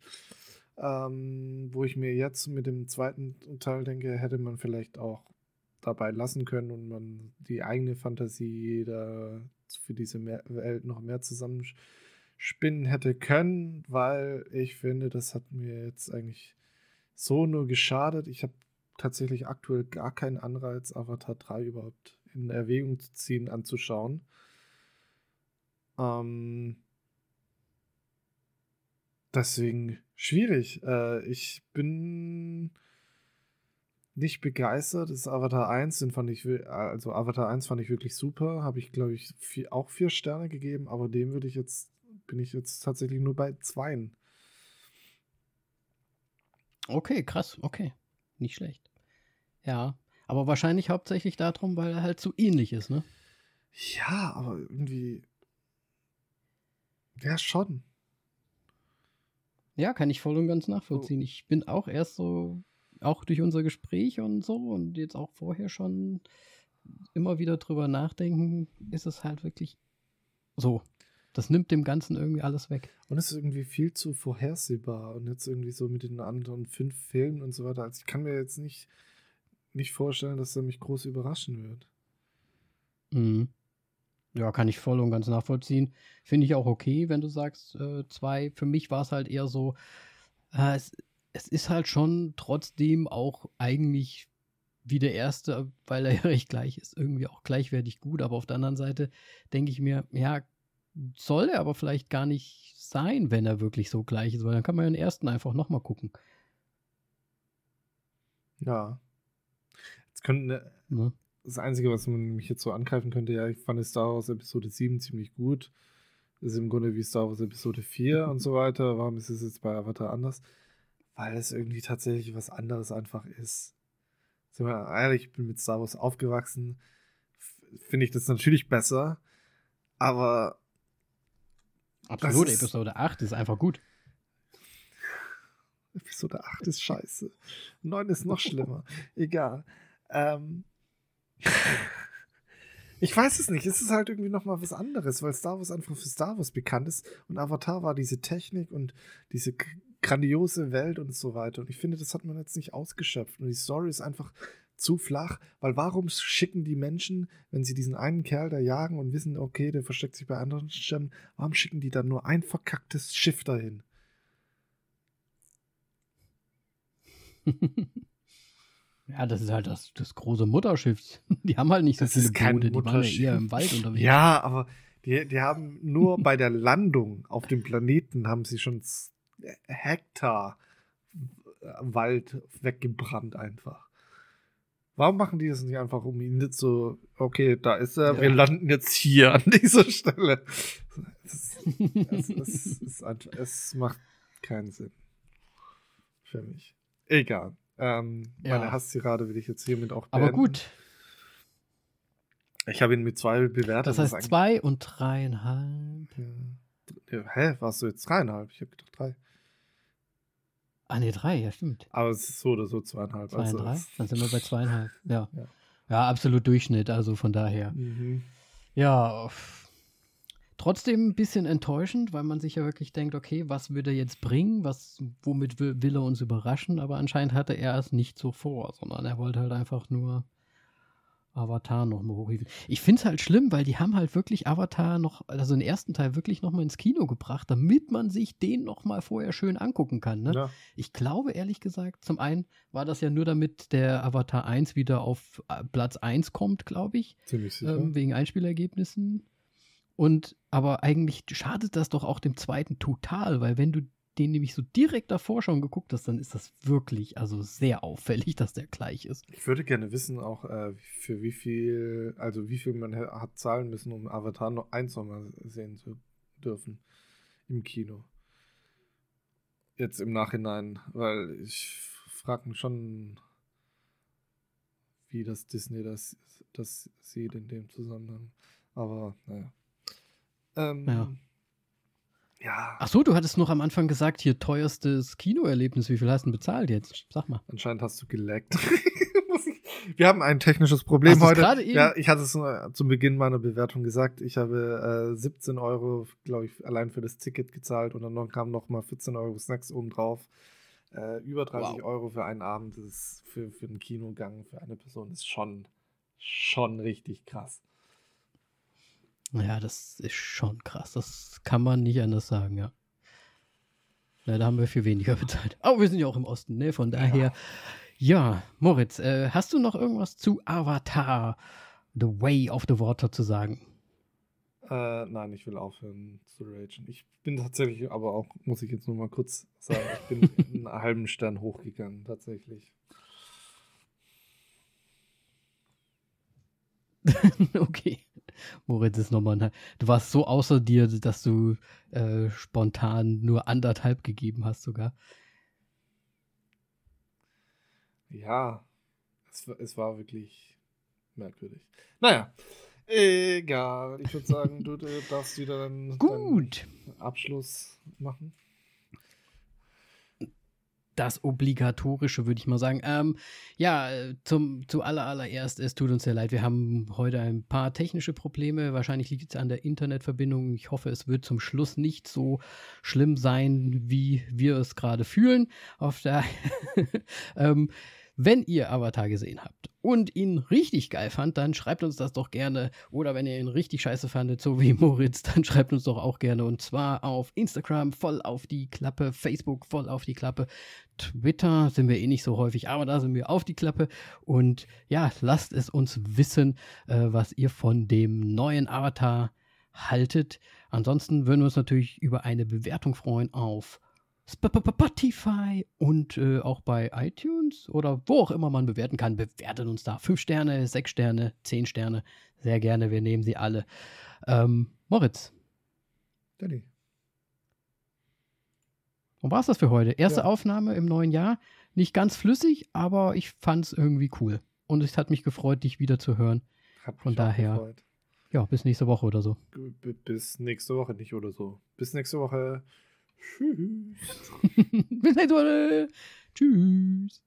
ähm, wo ich mir jetzt mit dem zweiten Teil denke, hätte man vielleicht auch dabei lassen können und man die eigene Fantasie da für diese mehr Welt noch mehr zusammenspinnen hätte können, weil ich finde, das hat mir jetzt eigentlich so nur geschadet. Ich habe tatsächlich aktuell gar keinen Anreiz, Avatar 3 überhaupt in Erwägung zu ziehen, anzuschauen. Ähm, deswegen schwierig. Äh, ich bin nicht begeistert. Das ist Avatar 1, den fand ich, also Avatar 1 fand ich wirklich super. Habe ich, glaube ich, vier, auch vier Sterne gegeben, aber dem würde ich jetzt, bin ich jetzt tatsächlich nur bei zweien. Okay, krass, okay. Nicht schlecht. Ja, aber wahrscheinlich hauptsächlich darum, weil er halt so ähnlich ist, ne? Ja, aber irgendwie, ja, schon. Ja, kann ich voll und ganz nachvollziehen. Oh. Ich bin auch erst so, auch durch unser Gespräch und so und jetzt auch vorher schon immer wieder drüber nachdenken, ist es halt wirklich so. Das nimmt dem Ganzen irgendwie alles weg. Und es ist irgendwie viel zu vorhersehbar. Und jetzt irgendwie so mit den anderen fünf Filmen und so weiter. Also ich kann mir jetzt nicht, nicht vorstellen, dass er mich groß überraschen wird. Mhm. Ja, kann ich voll und ganz nachvollziehen. Finde ich auch okay, wenn du sagst, äh, zwei. Für mich war es halt eher so, äh, es, es ist halt schon trotzdem auch eigentlich wie der erste, weil er ja recht gleich ist, irgendwie auch gleichwertig gut. Aber auf der anderen Seite denke ich mir, ja, soll er aber vielleicht gar nicht sein, wenn er wirklich so gleich ist, weil dann kann man ja den ersten einfach nochmal gucken. Ja. Jetzt könnten, ne? das Einzige, was man mich jetzt so angreifen könnte, ja, ich fand Star Wars Episode 7 ziemlich gut. Das ist im Grunde wie Star Wars Episode 4 und so weiter. Warum ist es jetzt bei Avatar anders? Weil es irgendwie tatsächlich was anderes einfach ist. Sind wir ehrlich, ich bin mit Star Wars aufgewachsen. Finde ich das natürlich besser. Aber. Absolut, ist, Episode 8 ist einfach gut. Episode 8 ist scheiße. 9 ist noch schlimmer. Egal. Ähm, ich weiß es nicht. Es ist halt irgendwie nochmal was anderes, weil Star Wars einfach für Star Wars bekannt ist und Avatar war diese Technik und diese grandiose Welt und so weiter. Und ich finde, das hat man jetzt nicht ausgeschöpft. Und die Story ist einfach zu flach, weil warum schicken die Menschen, wenn sie diesen einen Kerl da jagen und wissen, okay, der versteckt sich bei anderen Stämmen, warum schicken die dann nur ein verkacktes Schiff dahin? Ja, das ist halt das, das große Mutterschiff. Die haben halt nicht so das viele Boote, die waren ja eher im Wald unterwegs. Ja, aber die, die haben nur bei der Landung auf dem Planeten haben sie schon Hektar Wald weggebrannt einfach. Warum machen die das nicht einfach, um ihn nicht so, okay, da ist er, ja. wir landen jetzt hier an dieser Stelle. Es, es, es, einfach, es macht keinen Sinn. Für mich. Egal. Ähm, ja. Meine Hasstirade will ich jetzt hiermit auch beenden. Aber gut. Ich habe ihn mit zwei bewertet. Das heißt zwei und dreieinhalb. Ja. Hä? Warst du jetzt dreieinhalb? Ich habe gedacht drei. Ah, ne, drei, ja, stimmt. Aber es ist so oder so zweieinhalb. Zwei also drei? Dann sind wir bei zweieinhalb. Ja. ja. Ja, absolut Durchschnitt, also von daher. Mhm. Ja, trotzdem ein bisschen enttäuschend, weil man sich ja wirklich denkt, okay, was wird er jetzt bringen? Was, womit will, will er uns überraschen? Aber anscheinend hatte er es nicht so vor, sondern er wollte halt einfach nur Avatar nochmal hochhieven. Ich finde es halt schlimm, weil die haben halt wirklich Avatar noch, also den ersten Teil wirklich nochmal ins Kino gebracht, damit man sich den nochmal vorher schön angucken kann. Ne? Ja. Ich glaube, ehrlich gesagt, zum einen war das ja nur damit der Avatar 1 wieder auf äh, Platz 1 kommt, glaube ich. Ziemlich sicher. Ähm, wegen Einspielergebnissen. Und aber eigentlich schadet das doch auch dem zweiten total, weil wenn du den nämlich so direkt davor schon geguckt hast, dann ist das wirklich also sehr auffällig, dass der gleich ist. Ich würde gerne wissen, auch äh, für wie viel, also wie viel man hat zahlen müssen, um Avatar noch eins nochmal sehen zu dürfen im Kino. Jetzt im Nachhinein, weil ich frage mich schon, wie das Disney das, das sieht in dem Zusammenhang. Aber naja. Ähm, ja. Ja. Ach so, du hattest noch am Anfang gesagt, hier teuerstes Kinoerlebnis. Wie viel hast du denn bezahlt jetzt? Sag mal. Anscheinend hast du geleckt. Wir haben ein technisches Problem heute. Ja, ich hatte es zum Beginn meiner Bewertung gesagt. Ich habe äh, 17 Euro, glaube ich, allein für das Ticket gezahlt und dann kamen noch mal 14 Euro Snacks oben drauf. Äh, über 30 wow. Euro für einen Abend ist für, für einen Kinogang für eine Person ist schon, schon richtig krass. Ja, das ist schon krass. Das kann man nicht anders sagen, ja. ja da haben wir viel weniger bezahlt. Aber wir sind ja auch im Osten, ne? Von daher. Ja, ja Moritz, äh, hast du noch irgendwas zu Avatar, The Way of the Water zu sagen? Äh, nein, ich will aufhören zu ragen. Ich bin tatsächlich, aber auch, muss ich jetzt nur mal kurz sagen, ich bin einen halben Stern hochgegangen, tatsächlich. okay. Moritz ist nochmal. Du warst so außer dir, dass du äh, spontan nur anderthalb gegeben hast, sogar. Ja, es, es war wirklich merkwürdig. Naja, egal. Ich würde sagen, du, du darfst wieder dann Gut. Abschluss machen das Obligatorische, würde ich mal sagen. Ähm, ja, zum, zu aller, allererst, es tut uns sehr leid. Wir haben heute ein paar technische Probleme. Wahrscheinlich liegt es an der Internetverbindung. Ich hoffe, es wird zum Schluss nicht so schlimm sein, wie wir es gerade fühlen. Auf der ähm, wenn ihr Avatar gesehen habt und ihn richtig geil fand, dann schreibt uns das doch gerne. Oder wenn ihr ihn richtig scheiße fandet, so wie Moritz, dann schreibt uns doch auch gerne. Und zwar auf Instagram voll auf die Klappe, Facebook voll auf die Klappe, Twitter sind wir eh nicht so häufig, aber da sind wir auf die Klappe. Und ja, lasst es uns wissen, äh, was ihr von dem neuen Avatar haltet. Ansonsten würden wir uns natürlich über eine Bewertung freuen auf Spotify und äh, auch bei iTunes oder wo auch immer man bewerten kann. Bewertet uns da. Fünf Sterne, sechs Sterne, zehn Sterne. Sehr gerne, wir nehmen sie alle. Ähm, Moritz. Danny. Und war es das für heute? Erste ja. Aufnahme im neuen Jahr. Nicht ganz flüssig, aber ich fand es irgendwie cool. Und es hat mich gefreut, dich wieder zu hören. Von daher. Gefreut. Ja, bis nächste Woche oder so. B bis nächste Woche nicht oder so. Bis nächste Woche. Tschüss. Bis nächste Woche. Tschüss.